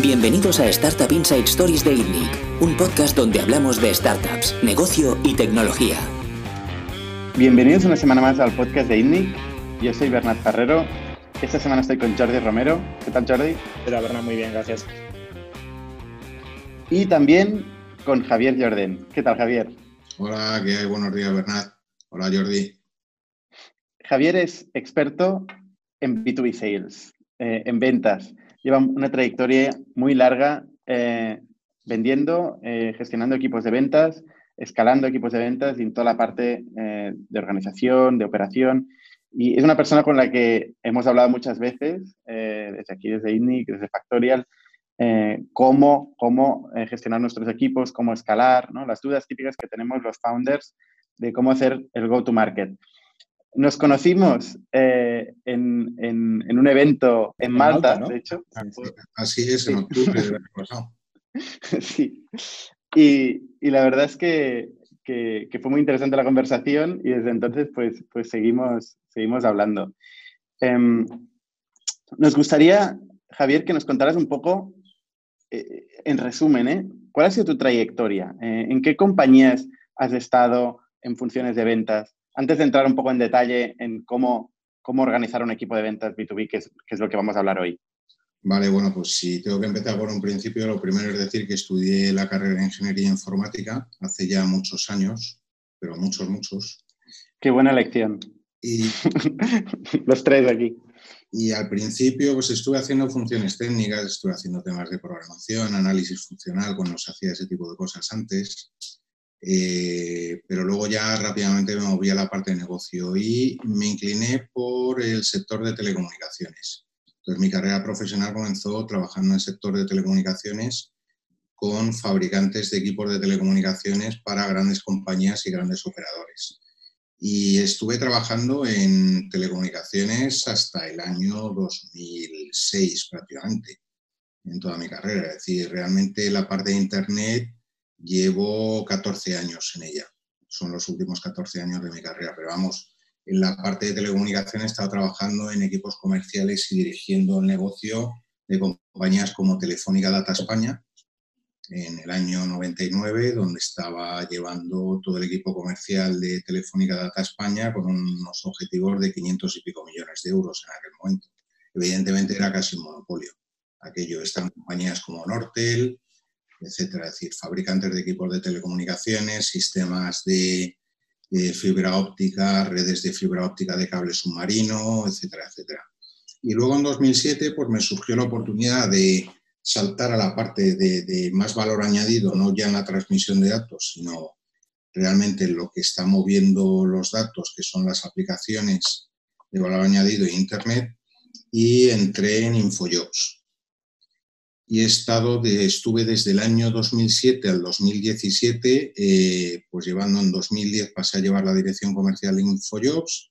Bienvenidos a Startup Inside Stories de ITNIC, un podcast donde hablamos de startups, negocio y tecnología. Bienvenidos una semana más al podcast de ITNIC. Yo soy Bernat Ferrero. Esta semana estoy con Jordi Romero. ¿Qué tal, Jordi? Hola, Bernat, muy bien, gracias. Y también con Javier Jordén. ¿Qué tal, Javier? Hola, ¿qué hay? Buenos días, Bernat. Hola, Jordi. Javier es experto en B2B Sales, eh, en ventas lleva una trayectoria muy larga eh, vendiendo, eh, gestionando equipos de ventas, escalando equipos de ventas y en toda la parte eh, de organización, de operación. Y es una persona con la que hemos hablado muchas veces, desde aquí, desde INNIC, desde Factorial, cómo, cómo gestionar nuestros equipos, cómo escalar, ¿no? las dudas típicas que tenemos los founders de cómo hacer el go-to-market. Nos conocimos eh, en, en, un evento en, Malta, de hecho. Así es, en octubre del año pasado. sí. Y, y, la verdad es que, que, fue muy interesante la conversación y desde entonces pues, pues seguimos, seguimos hablando. Em, nos gustaría, Javier, que nos contaras un poco, eh, en resumen, ¿eh? ¿cuál ha sido tu trayectoria? ¿En qué compañías has estado en funciones de ventas? Antes de entrar un poco en detalle en cómo, cómo organizar un equipo de ventas B2B, que es, que es lo que vamos a hablar hoy. Vale, bueno, pues si tengo que empezar por un principio, lo primero es decir que estudié la carrera de Ingeniería Informática hace ya muchos años, pero muchos, muchos. Qué buena elección. Y los tres aquí. Y al principio pues estuve haciendo funciones técnicas, estuve haciendo temas de programación, análisis funcional cuando se hacía ese tipo de cosas antes. Eh, pero luego ya rápidamente me moví a la parte de negocio y me incliné por el sector de telecomunicaciones. Entonces mi carrera profesional comenzó trabajando en el sector de telecomunicaciones con fabricantes de equipos de telecomunicaciones para grandes compañías y grandes operadores. Y estuve trabajando en telecomunicaciones hasta el año 2006 prácticamente, en toda mi carrera. Es decir, realmente la parte de Internet Llevo 14 años en ella. Son los últimos 14 años de mi carrera, pero vamos, en la parte de telecomunicación he estado trabajando en equipos comerciales y dirigiendo el negocio de compañías como Telefónica Data España en el año 99, donde estaba llevando todo el equipo comercial de Telefónica Data España con unos objetivos de 500 y pico millones de euros en aquel momento. Evidentemente era casi un monopolio. Aquello están compañías como Nortel, etcétera. Es decir, fabricantes de equipos de telecomunicaciones, sistemas de, fibra óptica, redes de fibra óptica de cable submarino, etcétera, etcétera. Y luego en 2007 pues me surgió la oportunidad de saltar a la parte de, más valor añadido, no ya en la transmisión de datos, sino realmente en lo que está moviendo los datos, que son las aplicaciones de valor añadido e Internet, y entré en InfoJobs y he estado de, estuve desde el año 2007 al 2017, eh, pues llevando en 2010 pasé a llevar la dirección comercial de InfoJobs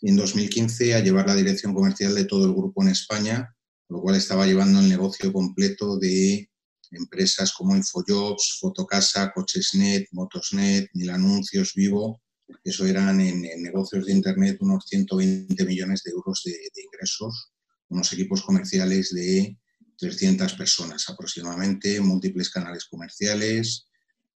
y en 2015 a llevar la dirección comercial de todo el grupo en España, lo cual estaba llevando el negocio completo de empresas como InfoJobs, Fotocasa, Cochesnet, Motosnet, Mil Anuncios, Vivo, eso eran en, negocios de Internet unos 120 millones de euros de, de ingresos, unos equipos comerciales de 300 personas aproximadamente, múltiples canales comerciales,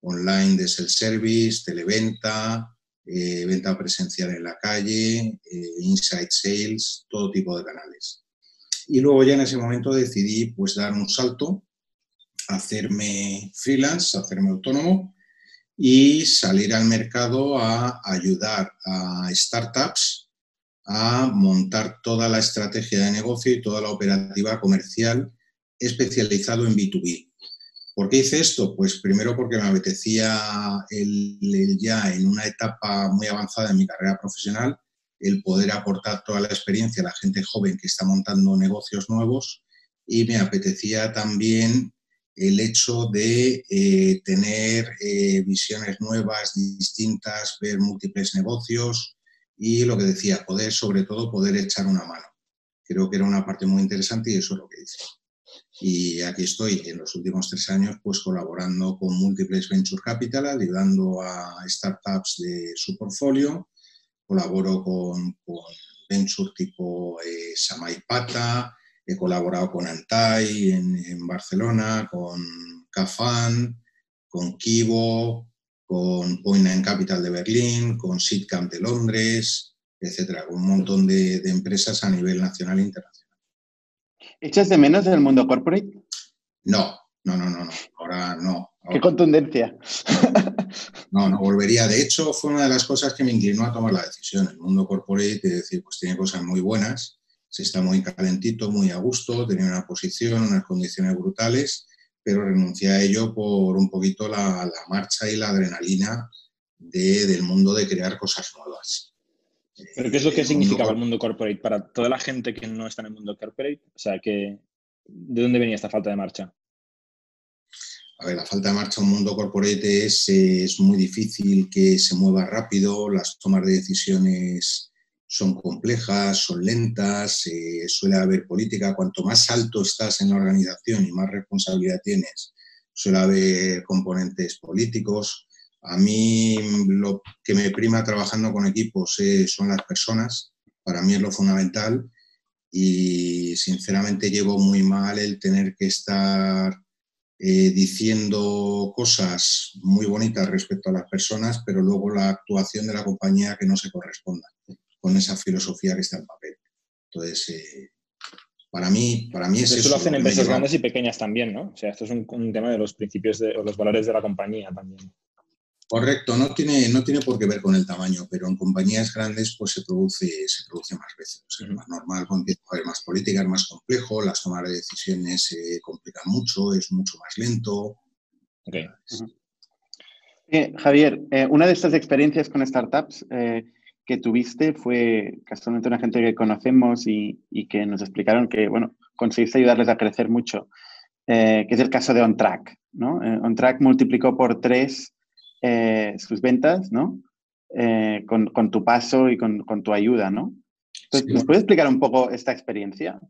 online de self-service, televenta, eh, venta presencial en la calle, eh, inside sales, todo tipo de canales. Y luego ya en ese momento decidí pues dar un salto, hacerme freelance, hacerme autónomo y salir al mercado a ayudar a startups a montar toda la estrategia de negocio y toda la operativa comercial especializado en B2B. ¿Por qué hice esto? Pues primero porque me apetecía el, ya en una etapa muy avanzada en mi carrera profesional el poder aportar toda la experiencia a la gente joven que está montando negocios nuevos y me apetecía también el hecho de eh, tener eh, visiones nuevas, distintas, ver múltiples negocios y lo que decía, poder sobre todo poder echar una mano. Creo que era una parte muy interesante y eso es lo que hice. Y aquí estoy en los últimos tres años pues colaborando con múltiples venture capital, ayudando a startups de su portfolio. Colaboro con, con venture tipo eh, Samaipata, he colaborado con Antai en, Barcelona, con Cafan, con Kibo, con Point and Capital de Berlín, con Sitcamp de Londres, etcétera, un montón de, de empresas a nivel nacional e internacional. ¿Echas de menos del mundo corporate? No, no, no, no, no. Ahora no. Qué contundencia. No, no volvería. De hecho, fue una de las cosas que me inclinó a tomar la decisión. El mundo corporate, es decir, pues tiene cosas muy buenas, se está muy calentito, muy a gusto, tenía una posición, unas condiciones brutales, pero renuncié a ello por un poquito la, marcha y la adrenalina del mundo de crear cosas nuevas. ¿Pero qué es lo que significaba el mundo corporate para toda la gente que no está en el mundo corporate? O sea, que, ¿de dónde venía esta falta de marcha? A ver, la falta de marcha en un mundo corporate es, es muy difícil que se mueva rápido, las tomas de decisiones son complejas, son lentas, eh, suele haber política. Cuanto más alto estás en la organización y más responsabilidad tienes, suele haber componentes políticos. A mí lo que me prima trabajando con equipos eh, son las personas, para mí es lo fundamental y sinceramente llevo muy mal el tener que estar eh, diciendo cosas muy bonitas respecto a las personas, pero luego la actuación de la compañía que no se corresponda con esa filosofía que está en papel. Entonces, eh, para mí, para mí es eso. lo hacen empresas grandes y pequeñas también, ¿no? O sea, esto es un, tema de los principios o los valores de la compañía también. Correcto, no tiene, no tiene por qué ver con el tamaño, pero en compañías grandes pues se produce, se produce más veces. es más normal, empieza a haber más políticas, más complejo, las tomas de decisiones se complican mucho, es mucho más lento. Okay. Eh, Javier, eh, una de estas experiencias con startups eh, que tuviste fue casualmente una gente que conocemos y, y, que nos explicaron que, bueno, conseguiste ayudarles a crecer mucho, que es el caso de OnTrack, ¿no? OnTrack multiplicó por tres eh, sus ventas, ¿no? Eh, con, tu paso y con, tu ayuda, ¿no? Entonces, ¿nos puedes explicar un poco esta experiencia?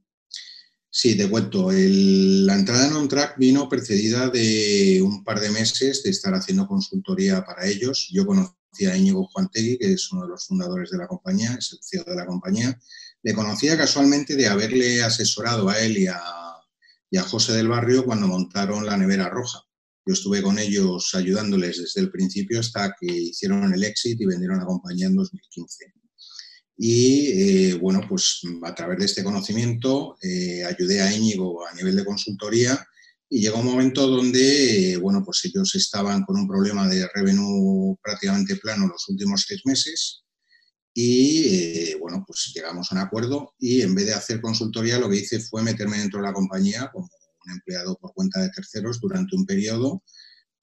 Sí, te cuento. la entrada en OnTrack vino precedida de un par de meses de estar haciendo consultoría para ellos. Yo conocí a Íñigo Juantegui, que es uno de los fundadores de la compañía, es el CEO de la compañía. Le conocía casualmente de haberle asesorado a él y a, y a José del Barrio cuando montaron la nevera roja. Yo estuve con ellos ayudándoles desde el principio hasta que hicieron el exit y vendieron la compañía en 2015. Y eh, bueno, pues a través de este conocimiento eh, ayudé a Íñigo a nivel de consultoría y llegó un momento donde, eh, bueno, pues ellos estaban con un problema de revenue prácticamente plano los últimos seis meses y, bueno, pues llegamos a un acuerdo y en vez de hacer consultoría lo que hice fue meterme dentro de la compañía como empleado por cuenta de terceros durante un periodo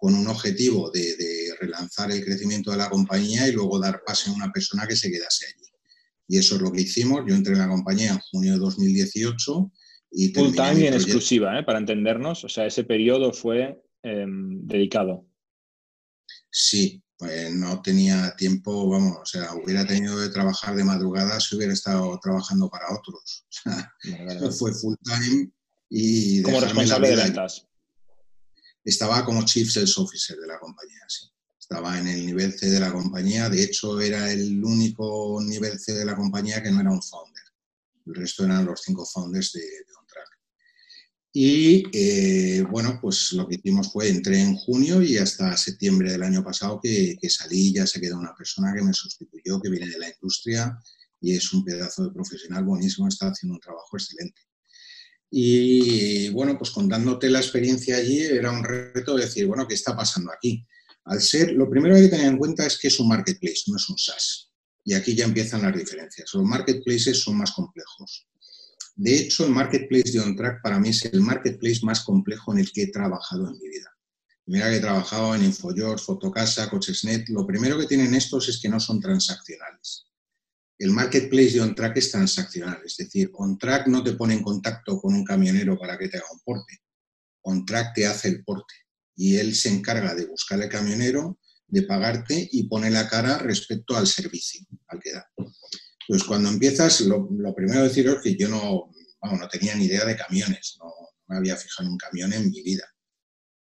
con un objetivo de, relanzar el crecimiento de la compañía y luego dar pase a una persona que se quedase allí. Y eso es lo que hicimos. Yo entré en la compañía en junio de 2018 y... Full time y en exclusiva, ¿eh? para entendernos. O sea, ese periodo fue em, dedicado. Sí, pues no tenía tiempo, vamos, o sea, hubiera tenido que trabajar de madrugada si hubiera estado trabajando para otros. O sea, fue full time como responsable de ventas. Estaba como Chief Sales Officer de la compañía, sí. Estaba en el nivel C de la compañía. De hecho, era el único nivel C de la compañía que no era un founder. El resto eran los cinco founders de, de OnTrack. Y eh, bueno, pues lo que hicimos fue, entré en junio y hasta septiembre del año pasado que, que salí, ya se quedó una persona que me sustituyó, que viene de la industria y es un pedazo de profesional buenísimo, está haciendo un trabajo excelente. Y bueno, pues contándote la experiencia allí era un reto de decir, bueno, ¿qué está pasando aquí? Al ser, lo primero que hay que tener en cuenta es que es un marketplace, no es un SaaS. Y aquí ya empiezan las diferencias. Los marketplaces son más complejos. De hecho, el marketplace de OnTrack para mí es el marketplace más complejo en el que he trabajado en mi vida. Mira que he trabajado en InfoYours, Fotocasa, Cochesnet. Lo primero que tienen estos es que no son transaccionales el marketplace de OnTrack es transaccional, es decir, OnTrack no te pone en contacto con un camionero para que te haga un porte. OnTrack te hace el porte y él se encarga de buscar el camionero, de pagarte y pone la cara respecto al servicio al que da. Pues cuando empiezas, lo, primero que decir es que yo no, no tenía ni idea de camiones, no, me había fijado en un camión en mi vida.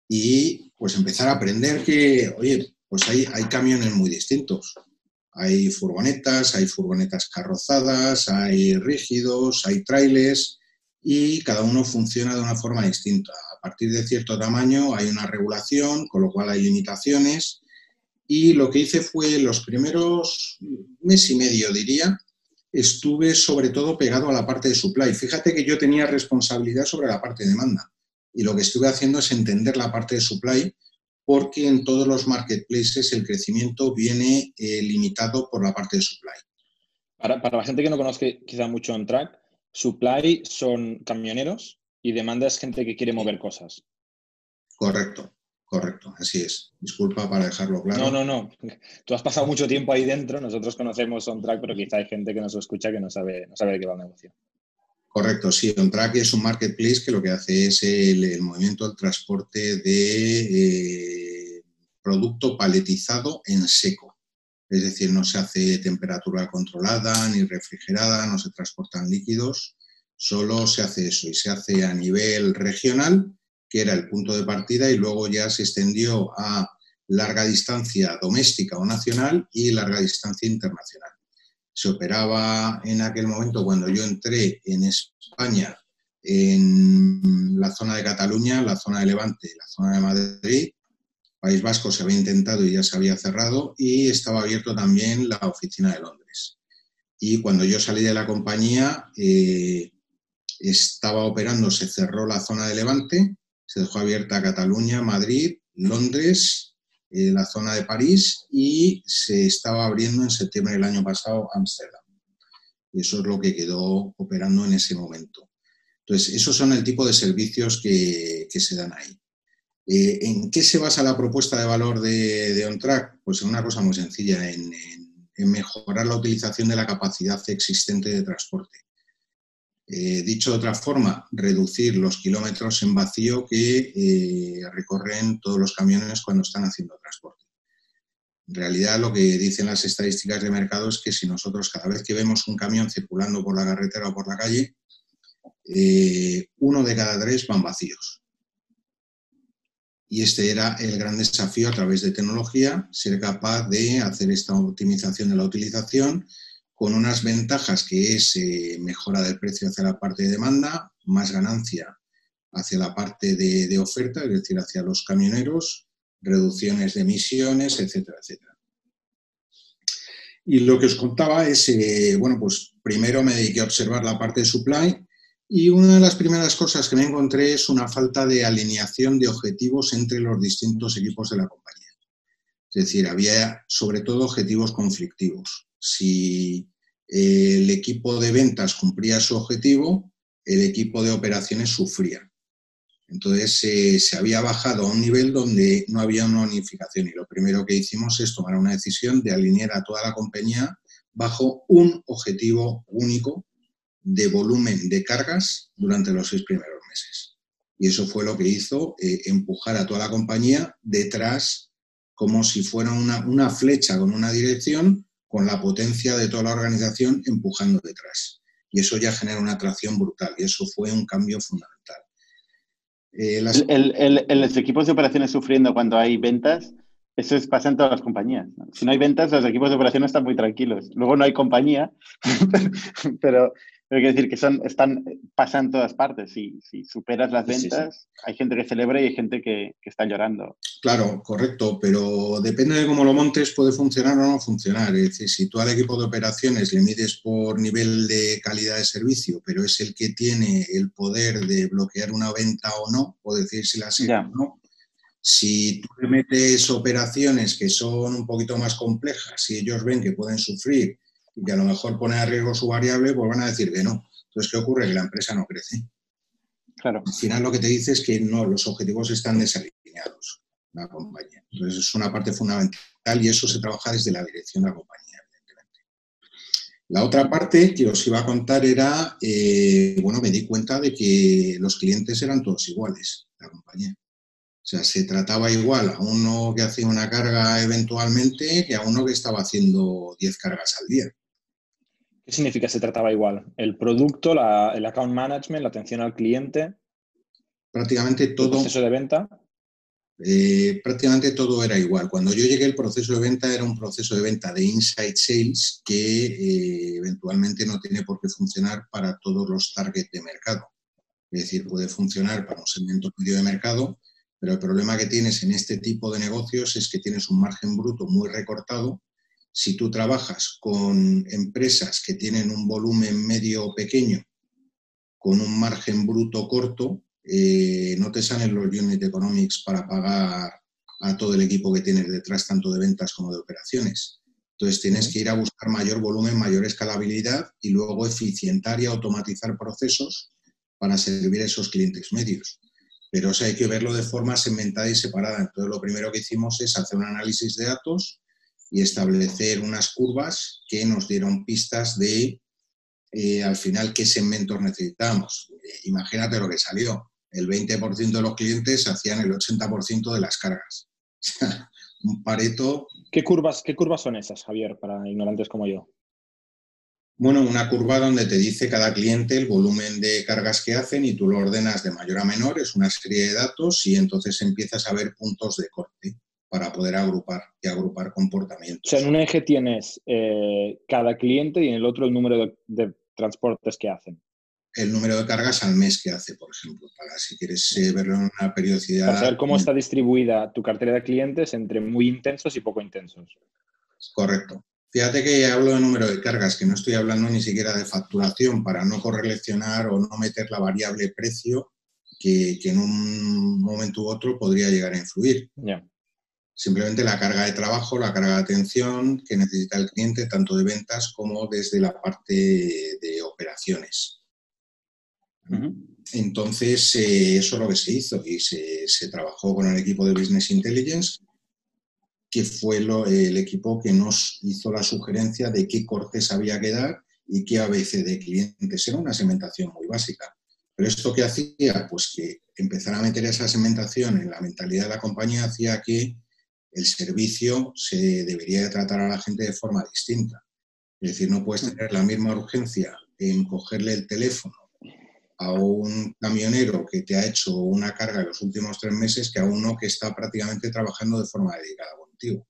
Y pues empezar a aprender que, oye, pues hay, hay camiones muy distintos. Hay furgonetas, hay furgonetas carrozadas, hay rígidos, hay trailers y cada uno funciona de una forma distinta. A partir de cierto tamaño hay una regulación, con lo cual hay limitaciones. Y lo que hice fue los primeros mes y medio, diría, estuve sobre todo pegado a la parte de supply. Fíjate que yo tenía responsabilidad sobre la parte de demanda y lo que estuve haciendo es entender la parte de supply porque en todos los marketplaces el crecimiento viene eh, limitado por la parte de supply. Para, para, la gente que no conozca quizá mucho on track, supply son camioneros y demanda es gente que quiere mover cosas. Correcto. Correcto, así es. Disculpa para dejarlo claro. No, no, no. Tú has pasado mucho tiempo ahí dentro. Nosotros conocemos OnTrack, pero quizá hay gente que nos escucha que no sabe, no sabe de qué va el negocio. Correcto, sí. OnTrack es un marketplace que lo que hace es el, movimiento, el transporte de eh, producto paletizado en seco. Es decir, no se hace temperatura controlada ni refrigerada, no se transportan líquidos, solo se hace eso y se hace a nivel regional que era el punto de partida, y luego ya se extendió a larga distancia doméstica o nacional y larga distancia internacional. Se operaba en aquel momento cuando yo entré en España, en la zona de Cataluña, la zona de Levante, la zona de Madrid. País Vasco se había intentado y ya se había cerrado y estaba abierto también la oficina de Londres. Y cuando yo salí de la compañía, eh, estaba operando, se cerró la zona de Levante se dejó abierta Cataluña, Madrid, Londres, eh, la zona de París y se estaba abriendo en septiembre del año pasado Ámsterdam. Eso es lo que quedó operando en ese momento. Entonces, esos son el tipo de servicios que, se dan ahí. Eh, ¿En qué se basa la propuesta de valor de, de OnTrack? Pues en una cosa muy sencilla, en mejorar la utilización de la capacidad existente de transporte. Eh, dicho de otra forma, reducir los kilómetros en vacío que eh, recorren todos los camiones cuando están haciendo transporte. En realidad, lo que dicen las estadísticas de mercado es que si nosotros cada vez que vemos un camión circulando por la carretera o por la calle, eh, uno de cada tres van vacíos. Y este era el gran desafío a través de tecnología, ser capaz de hacer esta optimización de la utilización con unas ventajas que es eh, mejora del precio hacia la parte de demanda, más ganancia hacia la parte de, oferta, es decir, hacia los camioneros, reducciones de emisiones, etcétera, etcétera. Y lo que os contaba es, eh, bueno, pues primero me dediqué a observar la parte de supply y una de las primeras cosas que me encontré es una falta de alineación de objetivos entre los distintos equipos de la compañía. Es decir, había sobre todo objetivos conflictivos si el equipo de ventas cumplía su objetivo, el equipo de operaciones sufría. Entonces eh, se había bajado a un nivel donde no había una unificación y lo primero que hicimos es tomar una decisión de alinear a toda la compañía bajo un objetivo único de volumen de cargas durante los seis primeros meses. Y eso fue lo que hizo eh, empujar a toda la compañía detrás como si fuera una, una flecha con una dirección con la potencia de toda la organización empujando detrás. Y eso ya genera una atracción brutal y eso fue un cambio fundamental. Eh, el, los equipos de operaciones sufriendo cuando hay ventas, eso es, pasa en todas las compañías. Si no hay ventas, los equipos de operaciones están muy tranquilos. Luego no hay compañía, pero, pero quiero decir que son, están, pasan en todas partes. Si, si superas las ventas, hay gente que celebra y hay gente que, que, está llorando. Claro, correcto, pero depende de cómo lo montes, puede funcionar o no funcionar. Es decir, si tú al equipo de operaciones le mides por nivel de calidad de servicio, pero es el que tiene el poder de bloquear una venta o no, o decir si la o no, si tú le metes operaciones que son un poquito más complejas y ellos ven que pueden sufrir y que a lo mejor pone a riesgo su variable, pues van a decir que no. Entonces, ¿qué ocurre? Que la empresa no crece. Claro. Al final lo que te dice es que no, los objetivos están desalineados, la compañía. Entonces, es una parte fundamental y eso se trabaja desde la dirección de la compañía, evidentemente. La otra parte que os iba a contar era, eh, bueno, me di cuenta de que los clientes eran todos iguales, la compañía. O sea, se trataba igual a uno que hacía una carga eventualmente que a uno que estaba haciendo 10 cargas al día. ¿Qué significa se trataba igual? ¿El producto, el account management, la atención al cliente? Prácticamente todo. ¿El proceso de venta? Eh, prácticamente todo era igual. Cuando yo llegué, el proceso de venta era un proceso de venta de inside sales que eh, eventualmente no tiene por qué funcionar para todos los targets de mercado. Es decir, puede funcionar para un segmento medio de mercado, pero el problema que tienes en este tipo de negocios es que tienes un margen bruto muy recortado. Si tú trabajas con empresas que tienen un volumen medio o pequeño, con un margen bruto corto, eh, no te salen los unit economics para pagar a todo el equipo que tienes detrás, tanto de ventas como de operaciones. Entonces tienes que ir a buscar mayor volumen, mayor escalabilidad y luego eficientar y automatizar procesos para servir a esos clientes medios. Pero hay que verlo de forma segmentada y separada. Entonces lo primero que hicimos es hacer un análisis de datos y establecer unas curvas que nos dieron pistas de eh, al final qué segmentos necesitamos. Eh, imagínate lo que salió. El 20% de los clientes hacían el 80% de las cargas. un pareto. ¿Qué curvas, ¿Qué curvas son esas, Javier, para ignorantes como yo? Bueno, una curva donde te dice cada cliente el volumen de cargas que hacen y tú lo ordenas de mayor a menor, es una serie de datos y entonces empiezas a ver puntos de corte para poder agrupar y agrupar comportamientos. O sea, en un eje tienes eh, cada cliente y en el otro el número de transportes que hacen el número de cargas al mes que hace, por ejemplo, para si quieres eh, verlo en una periodicidad. Para saber cómo está distribuida tu cartera de clientes entre muy intensos y poco intensos. Correcto. Fíjate que hablo de número de cargas, que no estoy hablando ni siquiera de facturación para no correlacionar o no meter la variable precio que, en un momento u otro podría llegar a influir. Simplemente la carga de trabajo, la carga de atención que necesita el cliente, tanto de ventas como desde la parte de operaciones. Entonces, eh, eso es lo que se hizo y se, trabajó con el equipo de Business Intelligence, que fue el equipo que nos hizo la sugerencia de qué cortes había que dar y qué ABC de clientes. Era una segmentación muy básica. Pero esto que hacía, pues que empezar a meter esa segmentación en la mentalidad de la compañía hacía que el servicio se debería de tratar a la gente de forma distinta. Es decir, no puedes tener la misma urgencia en cogerle el teléfono a un camionero que te ha hecho una carga en los últimos tres meses que a uno que está prácticamente trabajando de forma dedicada contigo.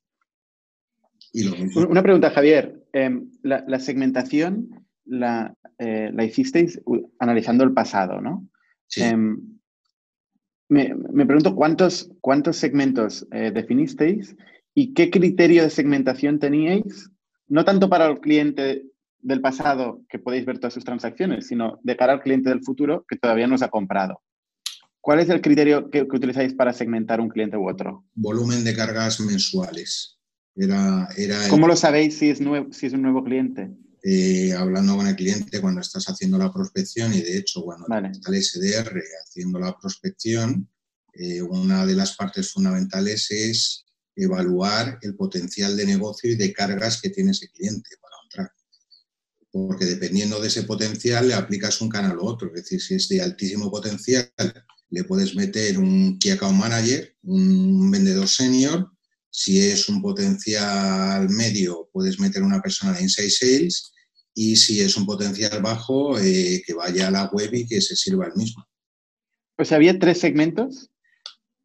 Una pregunta, Javier. Em, la, segmentación la, eh, la, hicisteis analizando el pasado, ¿no? Sí. Em, me, pregunto cuántos, cuántos segmentos eh, definisteis y qué criterio de segmentación teníais, no tanto para el cliente del pasado que podéis ver todas sus transacciones, sino de cara al cliente del futuro que todavía no os ha comprado. ¿Cuál es el criterio que, utilizáis para segmentar un cliente u otro? Volumen de cargas mensuales. Era, era ¿Cómo lo sabéis si es, nuevo, si es un nuevo cliente? Eh, hablando con el cliente cuando estás haciendo la prospección y de hecho cuando está el SDR haciendo la prospección, eh, una de las partes fundamentales es evaluar el potencial de negocio y de cargas que tiene ese cliente porque dependiendo de ese potencial le aplicas un canal u otro. Es decir, si es de altísimo potencial, le puedes meter un Key Account Manager, un vendedor senior. Si es un potencial medio, puedes meter una persona de Inside Sales. Y si es un potencial bajo, eh, que vaya a la web y que se sirva el mismo. Pues había tres segmentos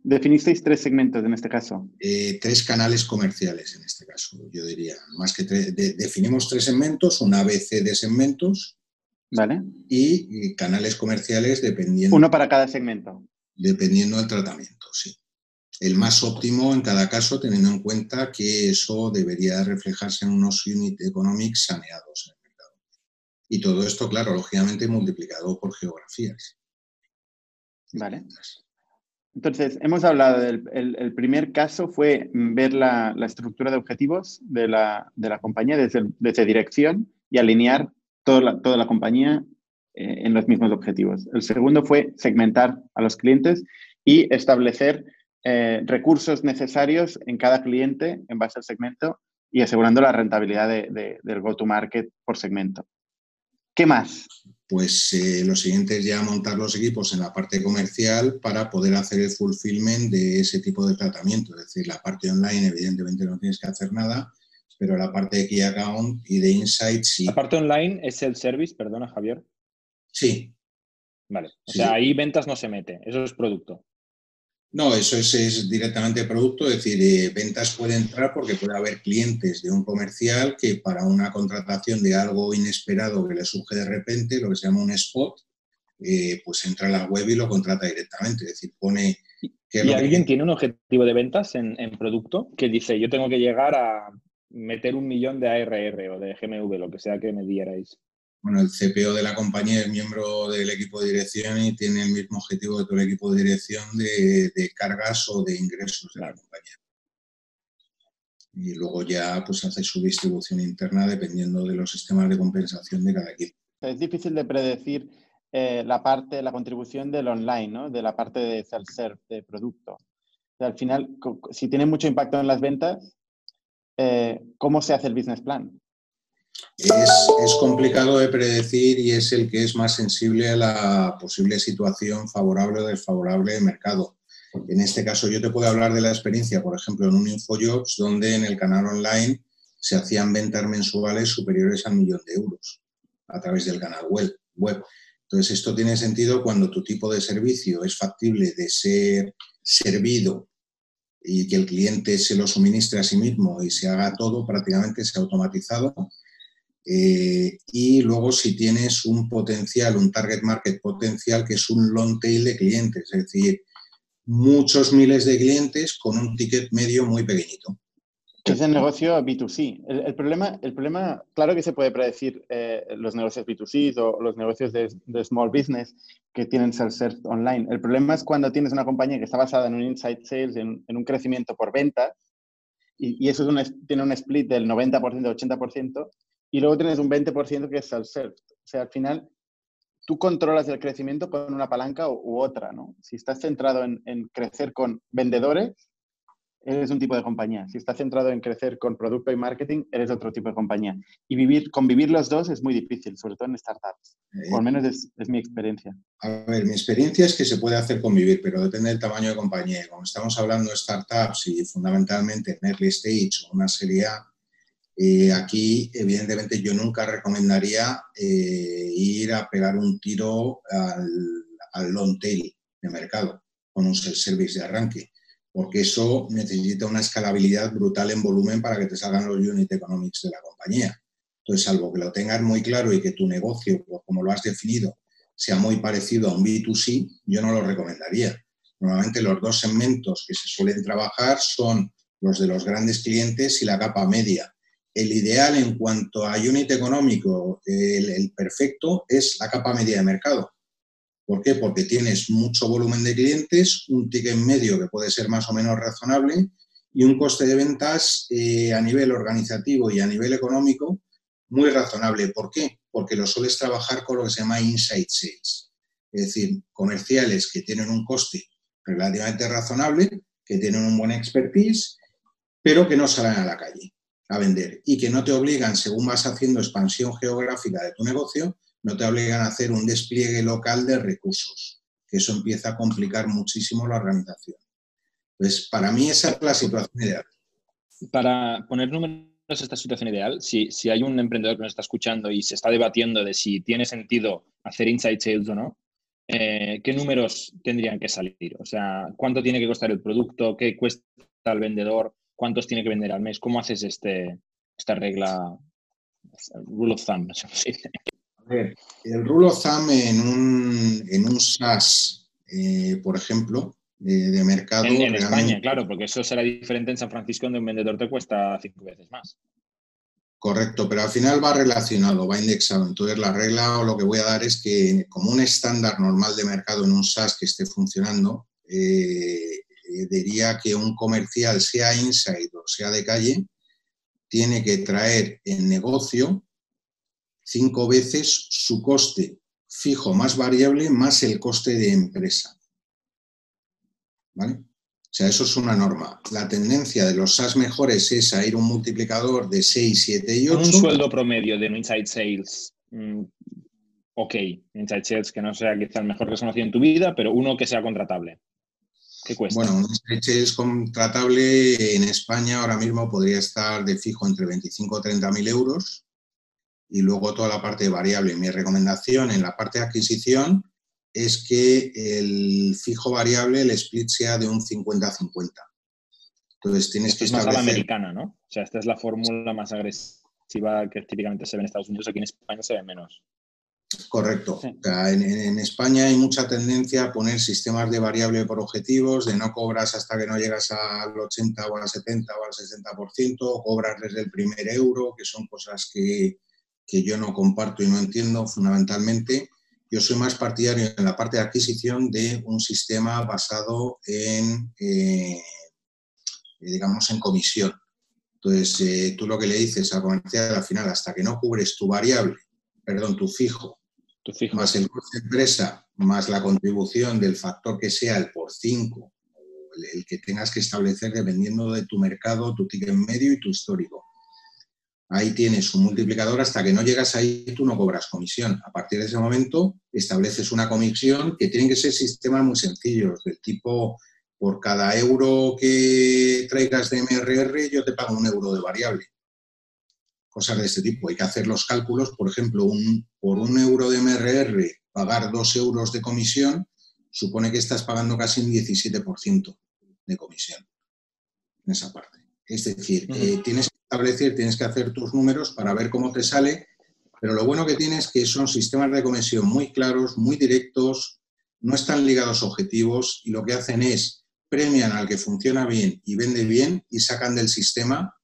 Definisteis tres segmentos en este caso. Eh, tres canales comerciales en este caso, yo diría. Más que definimos tres segmentos, un ABC de segmentos. Vale. Y, canales comerciales dependiendo. Uno para cada segmento. Dependiendo del tratamiento, sí. El más óptimo en cada caso, teniendo en cuenta que eso debería reflejarse en unos unit economics saneados en el mercado. Y todo esto, claro, lógicamente multiplicado por geografías. Vale. Entonces, hemos hablado del el, primer caso fue ver la, estructura de objetivos de la, compañía desde, desde, dirección y alinear toda la, toda la compañía eh, en los mismos objetivos. El segundo fue segmentar a los clientes y establecer eh, recursos necesarios en cada cliente en base al segmento y asegurando la rentabilidad del go-to-market por segmento. ¿Qué más? Pues eh, lo siguiente es ya montar los equipos en la parte comercial para poder hacer el fulfillment de ese tipo de tratamiento. Es decir, la parte online, evidentemente no tienes que hacer nada, pero la parte de Key Account y de Insights sí. La parte online es el service, perdona Javier. Sí. Vale. O sea, ahí ventas no se mete, eso es producto. No, eso es, directamente producto, es decir, eh, ventas puede entrar porque puede haber clientes de un comercial que para una contratación de algo inesperado que le surge de repente, lo que se llama un spot, eh, pues entra en la web y lo contrata directamente. Es decir, pone... ¿Y alguien tiene un objetivo de ventas en, producto que dice, yo tengo que llegar a meter un millón de ARR o de GMV, lo que sea que me dierais? Bueno, el CPO de la compañía es miembro del equipo de dirección y tiene el mismo objetivo que todo el equipo de dirección de, cargas o de ingresos de la compañía. Y luego ya pues hace su distribución interna dependiendo de los sistemas de compensación de cada equipo. Es difícil de predecir eh, la parte, la contribución del online, ¿no? de la parte de self-serve, de producto. al final, si tiene mucho impacto en las ventas, eh, ¿cómo se hace el business plan? Es, complicado de predecir y es el que es más sensible a la posible situación favorable o desfavorable del mercado. En este caso yo te puedo hablar de la experiencia, por ejemplo, en un InfoJobs, donde en el canal online se hacían ventas mensuales superiores al millón de euros a través del canal web. Entonces, esto tiene sentido cuando tu tipo de servicio es factible de ser servido y que el cliente se lo suministre a sí mismo y se haga todo, prácticamente se ha automatizado eh, y luego si tienes un potencial, un target market potencial, que es un long tail de clientes, es decir, muchos miles de clientes con un ticket medio muy pequeñito. Es el negocio B2C. El, problema, el problema, claro que se puede predecir eh, los negocios B2C o los negocios de, small business que tienen self-serve online. El problema es cuando tienes una compañía que está basada en un inside sales, en, un crecimiento por ventas, y, eso tiene un split del 90%, 80%, y luego tienes un 20% que es self-serve. O sea, al final, tú controlas el crecimiento con una palanca u, otra, ¿no? Si estás centrado en, crecer con vendedores, eres un tipo de compañía. Si estás centrado en crecer con producto y marketing, eres otro tipo de compañía. Y vivir, convivir los dos es muy difícil, sobre todo en startups. o al menos es, es, mi experiencia. A ver, mi experiencia es que se puede hacer convivir, pero depende del tamaño de compañía. Como estamos hablando de startups y fundamentalmente en early stage o una serie A, eh, aquí, evidentemente, yo nunca recomendaría eh, ir a pegar un tiro al, long tail de mercado con un service de arranque, porque eso necesita una escalabilidad brutal en volumen para que te salgan los unit economics de la compañía. Entonces, salvo que lo tengas muy claro y que tu negocio, como lo has definido, sea muy parecido a un B2C, yo no lo recomendaría. Normalmente los dos segmentos que se suelen trabajar son los de los grandes clientes y la capa media el ideal en cuanto a unit económico, el, perfecto, es la capa media de mercado. ¿Por qué? Porque tienes mucho volumen de clientes, un ticket medio que puede ser más o menos razonable y un coste de ventas eh, a nivel organizativo y a nivel económico muy razonable. ¿Por qué? Porque lo sueles trabajar con lo que se llama inside sales, es decir, comerciales que tienen un coste relativamente razonable, que tienen un buen expertise, pero que no salen a la calle a vender y que no te obligan, según vas haciendo expansión geográfica de tu negocio, no te obligan a hacer un despliegue local de recursos, que eso empieza a complicar muchísimo la organización. Pues para mí esa es la situación ideal. Para poner números a esta situación ideal, si, si hay un emprendedor que nos está escuchando y se está debatiendo de si tiene sentido hacer inside sales o no, eh, ¿qué números tendrían que salir? O sea, ¿cuánto tiene que costar el producto? ¿Qué cuesta al vendedor? Cuántos tiene que vender al mes. ¿Cómo haces este, esta regla, rule of thumb? A ver, el rule of thumb en un, en un SaaS, eh, por ejemplo, de, mercado. En, España, claro, porque eso será diferente en San Francisco, donde un vendedor te cuesta cinco veces más. Correcto, pero al final va relacionado, va indexado. Entonces la regla o lo que voy a dar es que como un estándar normal de mercado en un SaaS que esté funcionando, eh, eh, diría que un comercial, sea inside o sea de calle, tiene que traer en negocio cinco veces su coste fijo más variable más el coste de empresa. ¿Vale? O sea, eso es una norma. La tendencia de los SaaS mejores es a ir un multiplicador de 6, 7 y 8. Un sueldo promedio de un inside sales. Mm, ok, inside sales que no sea quizá el mejor que has conocido en tu vida, pero uno que sea contratable. Bueno, un es contratable en España ahora mismo podría estar de fijo entre 25 o 30 mil euros y luego toda la parte variable. Mi recomendación en la parte de adquisición es que el fijo variable, el split sea de un 50-50. Entonces tienes que establecer... Es más la americana, ¿no? O sea, esta es la fórmula más agresiva que típicamente se ve en Estados Unidos, aquí en España se ve menos. Correcto. en, España hay mucha tendencia a poner sistemas de variable por objetivos, de no cobras hasta que no llegas al 80 o al 70 o al 60%, cobras desde el primer euro, que son cosas que, yo no comparto y no entiendo fundamentalmente. Yo soy más partidario en la parte de adquisición de un sistema basado en, eh, digamos, en comisión. Entonces, eh, tú lo que le dices al comercial al final, hasta que no cubres tu variable, perdón, tu fijo, más el coste empresa, más la contribución del factor que sea el por 5, el, que tengas que establecer dependiendo de tu mercado, tu ticket medio y tu histórico. Ahí tienes un multiplicador, hasta que no llegas ahí tú no cobras comisión. A partir de ese momento estableces una comisión que tienen que ser sistemas muy sencillos, del tipo por cada euro que traigas de MRR yo te pago un euro de variable cosas de este tipo. Hay que hacer los cálculos, por ejemplo, un, por un euro de MRR, pagar dos euros de comisión, supone que estás pagando casi un 17% de comisión en esa parte. Es decir, eh, tienes que establecer, tienes que hacer tus números para ver cómo te sale, pero lo bueno que tienes es que son sistemas de comisión muy claros, muy directos, no están ligados a objetivos y lo que hacen es premian al que funciona bien y vende bien y sacan del sistema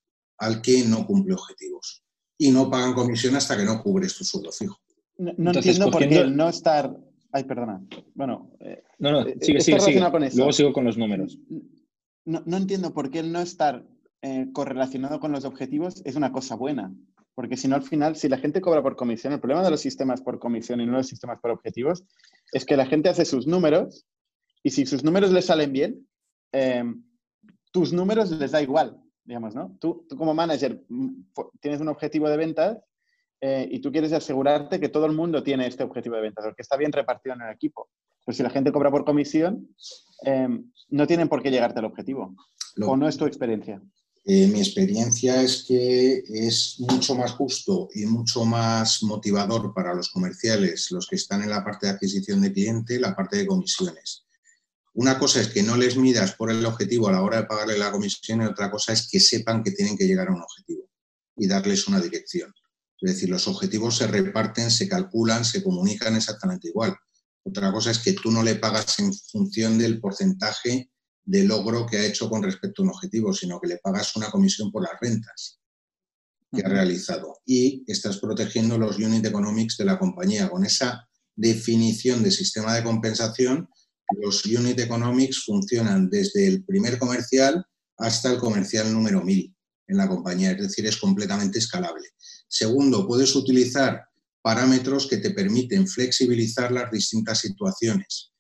al que no cumple objetivos. Y no pagan comisión hasta que no cubres tu sueldo fijo. No, entiendo por qué no estar. Ay, perdona. Bueno. Eh, no, no, eh, sigue, sigue, sigue. Luego sigo con los números. No, entiendo por qué el no estar eh, correlacionado con los objetivos es una cosa buena. Porque si no, al final, si la gente cobra por comisión, el problema de los sistemas por comisión y no los sistemas por objetivos es que la gente hace sus números y si sus números les salen bien, tus números les da igual digamos, ¿no? Tú, tú como manager mm, tienes un objetivo de ventas eh, y tú quieres asegurarte que todo el mundo tiene este objetivo de ventas, que está bien repartido en el equipo. Pues si la gente cobra por comisión, em, no tienen por qué llegarte al objetivo. ¿O no es tu experiencia? Eh, mi experiencia es que es mucho más justo y mucho más motivador para los comerciales, los que están en la parte de adquisición de cliente, la parte de comisiones. Una cosa es que no les midas por el objetivo a la hora de pagarle la comisión y otra cosa es que sepan que tienen que llegar a un objetivo y darles una dirección. Es decir, los objetivos se reparten, se calculan, se comunican exactamente igual. Otra cosa es que tú no le pagas en función del porcentaje de logro que ha hecho con respecto a un objetivo, sino que le pagas una comisión por las rentas que ha realizado. Y estás protegiendo los unit economics de la compañía. Con esa definición de sistema de compensación, los unit economics funcionan desde el primer comercial hasta el comercial número 1000 en la compañía, es decir, es completamente escalable. Segundo, puedes utilizar parámetros que te permiten flexibilizar las distintas situaciones.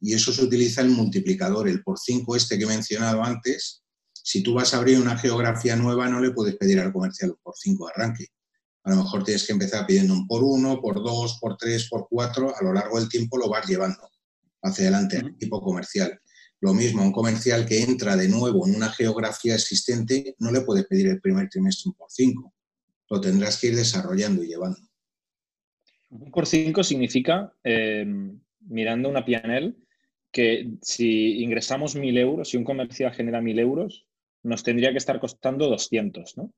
Y eso se utiliza el multiplicador, el por 5 este que he mencionado antes. Si tú vas a abrir una geografía nueva, no le puedes pedir al comercial por 5 arranque. A lo mejor tienes que empezar pidiendo un por 1, por 2, por 3, por 4. A lo largo del tiempo lo vas llevando hacia adelante el equipo comercial. Lo mismo, un comercial que entra de nuevo en una geografía existente, no le puede pedir el primer trimestre un por cinco. Lo tendrás que ir desarrollando y llevando. Un por cinco significa, em, mirando una PNL, que si ingresamos mil euros, si un comercial genera mil euros, nos tendría que estar costando 200, ¿no?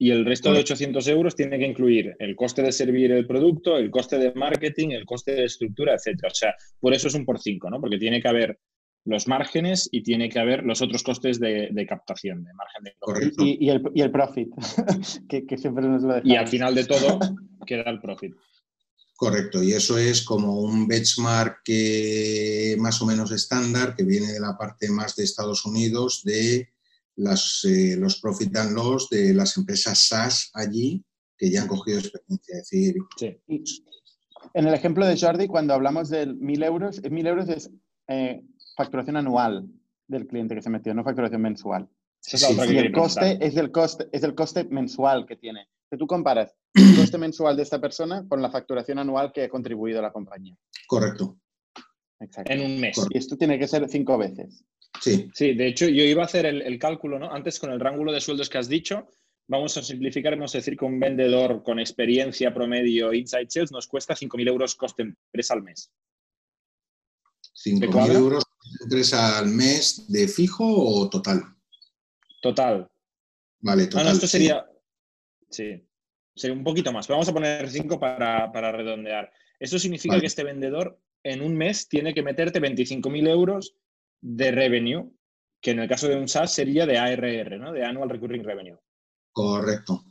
Y el resto de 800 euros tiene que incluir el coste de servir el producto, el coste de marketing, el coste de estructura, etcétera. O sea, por eso es un por cinco, ¿no? Porque tiene que haber los márgenes y tiene que haber los otros costes de, captación, de margen de Correcto. Y, el, y, el, profit, que, siempre nos lo Y al final de todo queda el profit. Correcto, y eso es como un benchmark que, más o menos estándar que viene de la parte más de Estados Unidos de eh, los profit and loss de las empresas SaaS allí que ya han cogido experiencia. decir, En el ejemplo de Jordi, cuando hablamos de 1.000 euros, 1.000 euros es eh, facturación anual del cliente que se metió, no facturación mensual. y el coste es el coste, es el coste mensual que tiene. Que tú comparas el coste mensual de esta persona con la facturación anual que ha contribuido a la compañía. Correcto. Exacto. En un mes. Y esto tiene que ser cinco veces. Sí. Sí, de hecho, yo iba a hacer el, cálculo, ¿no? Antes con el rángulo de sueldos que has dicho, vamos a simplificar, vamos a decir que un vendedor con experiencia promedio Inside Sales nos cuesta 5.000 euros coste empresa al mes. 5.000 euros empresa al mes de fijo o total? Total. Vale, total. Ah, esto sería. Sí. Sería un poquito más. vamos a poner 5 para, para redondear. Eso significa que este vendedor en un mes tiene que meterte 25.000 euros de revenue, que en el caso de un SaaS sería de ARR, ¿no? De Annual Recurring Revenue. Correcto.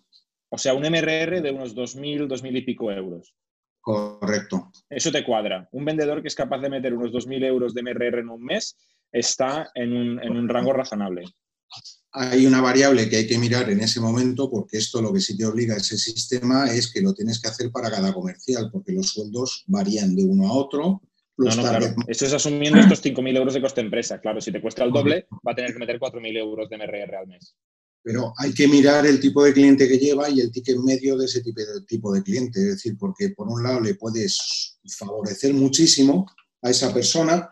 O sea, un MRR de unos 2.000, 2.000 y pico euros. Correcto. Eso te cuadra. Un vendedor que es capaz de meter unos 2.000 euros de MRR en un mes está en un, en un rango razonable. Hay una variable que hay que mirar en ese momento porque esto lo que sí te obliga a ese sistema es que lo tienes que hacer para cada comercial porque los sueldos varían de uno a otro. No, no, claro. Esto es asumiendo estos 5.000 euros de coste empresa. Claro, si te cuesta el doble, va a tener que meter 4.000 euros de MRR al mes. Pero hay que mirar el tipo de cliente que lleva y el ticket medio de ese tipo de, tipo de cliente. Es decir, porque por un lado le puedes favorecer muchísimo a esa persona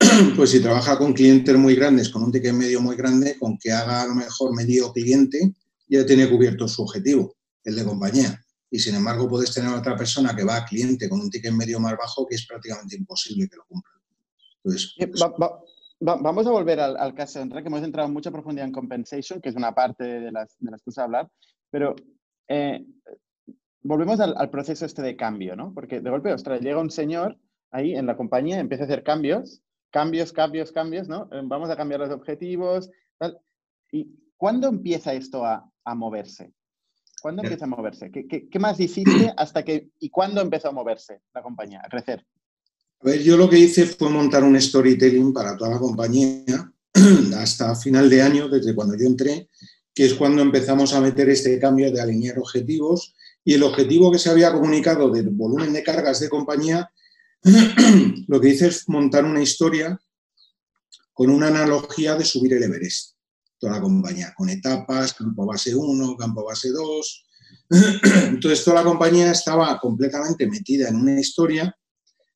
pues si trabaja con clientes muy grandes, con un ticket medio muy grande, con que haga a lo mejor medio cliente, ya tiene cubierto su objetivo, el de compañía. Y sin embargo, puedes tener otra persona que va a cliente con un ticket medio más bajo que es prácticamente imposible que lo cumpla. Entonces, pues vamos a volver al, caso de que hemos entrado en mucha profundidad en compensation, que es una parte de las, de las que a hablar, pero eh, volvemos al, al, proceso este de cambio, ¿no? Porque de golpe, ostras, llega un señor ahí en la compañía, empieza a hacer cambios cambios, cambios, cambios, ¿no? Eh, vamos a cambiar los objetivos. Tal. ¿Y cuándo empieza esto a, moverse? ¿Cuándo empieza a moverse? ¿Qué, más hiciste hasta que... ¿Y cuándo empezó a moverse la compañía, a crecer? A ver, yo lo que hice fue montar un storytelling para toda la compañía hasta final de año, desde cuando yo entré, que es cuando empezamos a meter este cambio de alinear objetivos y el objetivo que se había comunicado del volumen de cargas de compañía lo que hice es montar una historia con una analogía de subir el Everest, toda la compañía, con etapas, campo base 1, campo base 2. Entonces, toda la compañía estaba completamente metida en una historia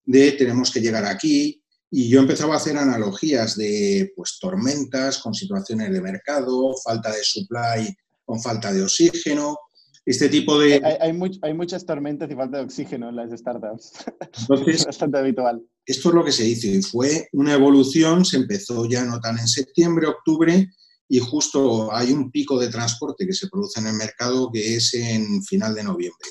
de tenemos que llegar aquí, y yo empezaba a hacer analogías de pues, tormentas con situaciones de mercado, falta de supply con falta de oxígeno, este tipo de... Hay, hay, muchas tormentas y falta de oxígeno en las startups. Entonces, es bastante habitual. Esto es lo que se hizo y fue una evolución, se empezó ya no tan en septiembre, octubre, y justo hay un pico de transporte que se produce en el mercado que es en final de noviembre,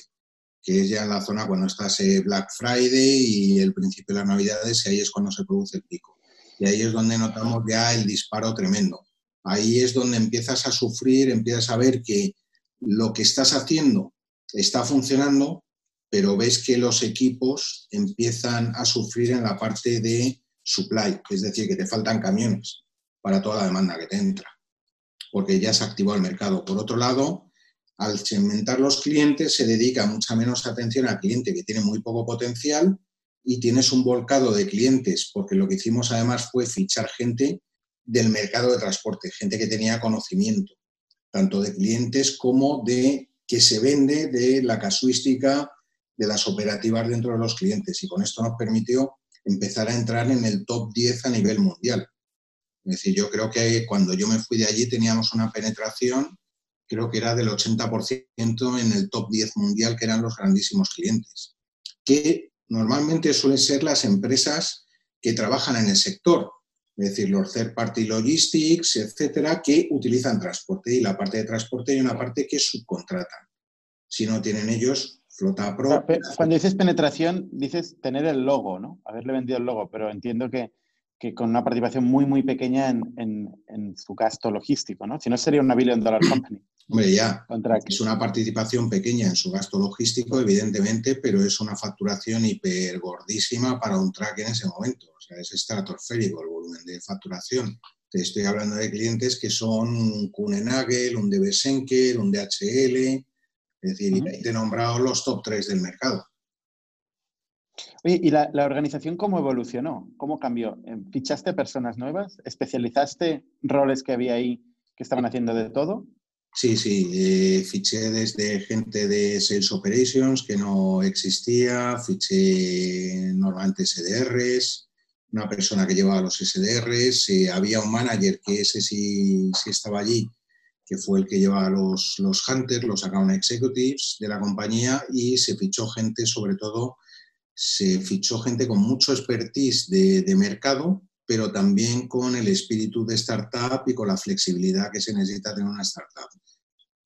que es ya en la zona cuando está ese Black Friday y el principio de las Navidades, y ahí es cuando se produce el pico. Y ahí es donde notamos ya el disparo tremendo. Ahí es donde empiezas a sufrir, empiezas a ver que lo que estás haciendo está funcionando, pero ves que los equipos empiezan a sufrir en la parte de supply, es decir, que te faltan camiones para toda la demanda que te entra, porque ya se activó el mercado. Por otro lado, al segmentar los clientes se dedica mucha menos atención al cliente que tiene muy poco potencial y tienes un volcado de clientes, porque lo que hicimos además fue fichar gente del mercado de transporte, gente que tenía conocimiento tanto de clientes como de que se vende de la casuística de las operativas dentro de los clientes. Y con esto nos permitió empezar a entrar en el top 10 a nivel mundial. Es decir, yo creo que cuando yo me fui de allí teníamos una penetración, creo que era del 80% en el top 10 mundial, que eran los grandísimos clientes, que normalmente suelen ser las empresas que trabajan en el sector, es decir, los third party logistics, etcétera, que utilizan transporte y la parte de transporte hay una parte que subcontratan. Si no tienen ellos flota propia. Cuando dices penetración, dices tener el logo, ¿no? Haberle vendido el logo, pero entiendo que, con una participación muy, muy pequeña en, su gasto logístico, ¿no? Si no, sería una billion dollar company. Hombre, ya, es una participación pequeña en su gasto logístico, evidentemente, pero es una facturación hiper gordísima para un track en ese momento. O sea, es estratosférico el volumen de facturación. Te estoy hablando de clientes que son un Kunenagel, un DB Schenker, un DHL, es decir, te he nombrado los top 3 del mercado. ¿Y la, organización cómo evolucionó? ¿Cómo cambió? ¿Fichaste personas nuevas? ¿Especializaste roles que había ahí que estaban haciendo de todo? Sí, sí, eh, fiché desde gente de Sales Operations que no existía, fiché normalmente SDRs, una persona que llevaba los SDRs, eh, había un manager que ese sí, sí, estaba allí, que fue el que llevaba los, los hunters, los account executives de la compañía y se fichó gente, sobre todo, se fichó gente con mucho expertise de, de mercado, pero también con el espíritu de startup y con la flexibilidad que se necesita tener una startup.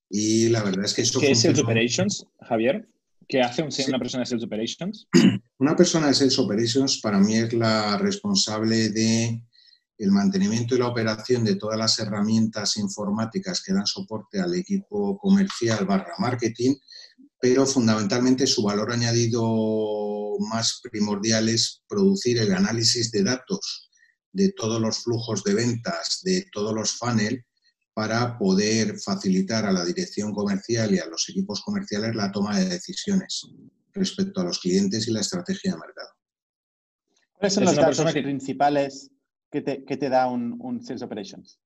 Y la verdad es que eso... ¿Qué es el Operations, Javier? ¿Qué hace una persona de Sales Operations? Una persona de Sales Operations para mí es la responsable de el mantenimiento y la operación de todas las herramientas informáticas que dan soporte al equipo comercial barra marketing, pero fundamentalmente su valor añadido más primordial es producir el análisis de datos de todos los flujos de ventas, de todos los funnels, para poder facilitar a la dirección comercial y a los equipos comerciales la toma de decisiones respecto a los clientes y la estrategia de mercado. ¿Cuáles son los datos principales que te, da un, Sales Operations?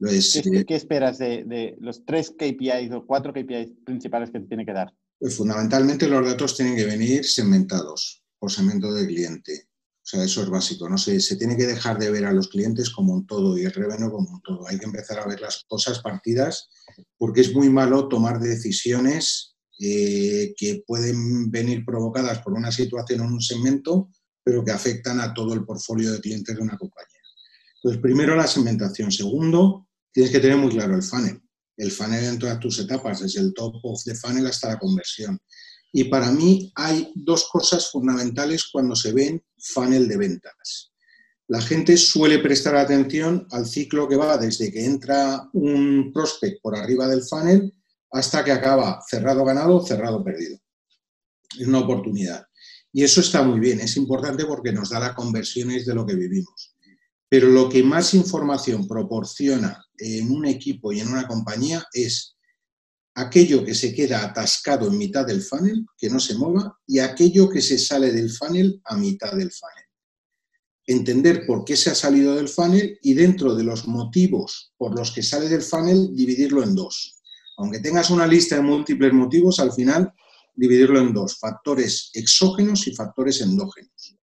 ¿Qué, esperas de, los tres KPIs o cuatro KPIs principales que te tiene que dar? Pues fundamentalmente los datos tienen que venir segmentados por segmento de cliente. O sea, eso es básico. No se, se tiene que dejar de ver a los clientes como un todo y el revenue como un todo. Hay que empezar a ver las cosas partidas porque es muy malo tomar decisiones eh, que pueden venir provocadas por una situación en un segmento pero que afectan a todo el portfolio de clientes de una compañía. Entonces, primero la segmentación. Segundo, tienes que tener muy claro el funnel. El funnel en todas tus etapas, desde el top of the funnel hasta la conversión. Y para mí hay dos cosas fundamentales cuando se ven funnel de ventas. La gente suele prestar atención al ciclo que va desde que entra un prospect por arriba del funnel hasta que acaba cerrado ganado, cerrado perdido. Es una oportunidad. Y eso está muy bien, es importante porque nos da las conversiones de lo que vivimos. Pero lo que más información proporciona en un equipo y en una compañía es aquello que se queda atascado en mitad del funnel, que no se mueva, y aquello que se sale del funnel a mitad del funnel. Entender por qué se ha salido del funnel y dentro de los motivos por los que sale del funnel, dividirlo en dos. Aunque tengas una lista de múltiples motivos, al final dividirlo en dos, factores exógenos y factores endógenos.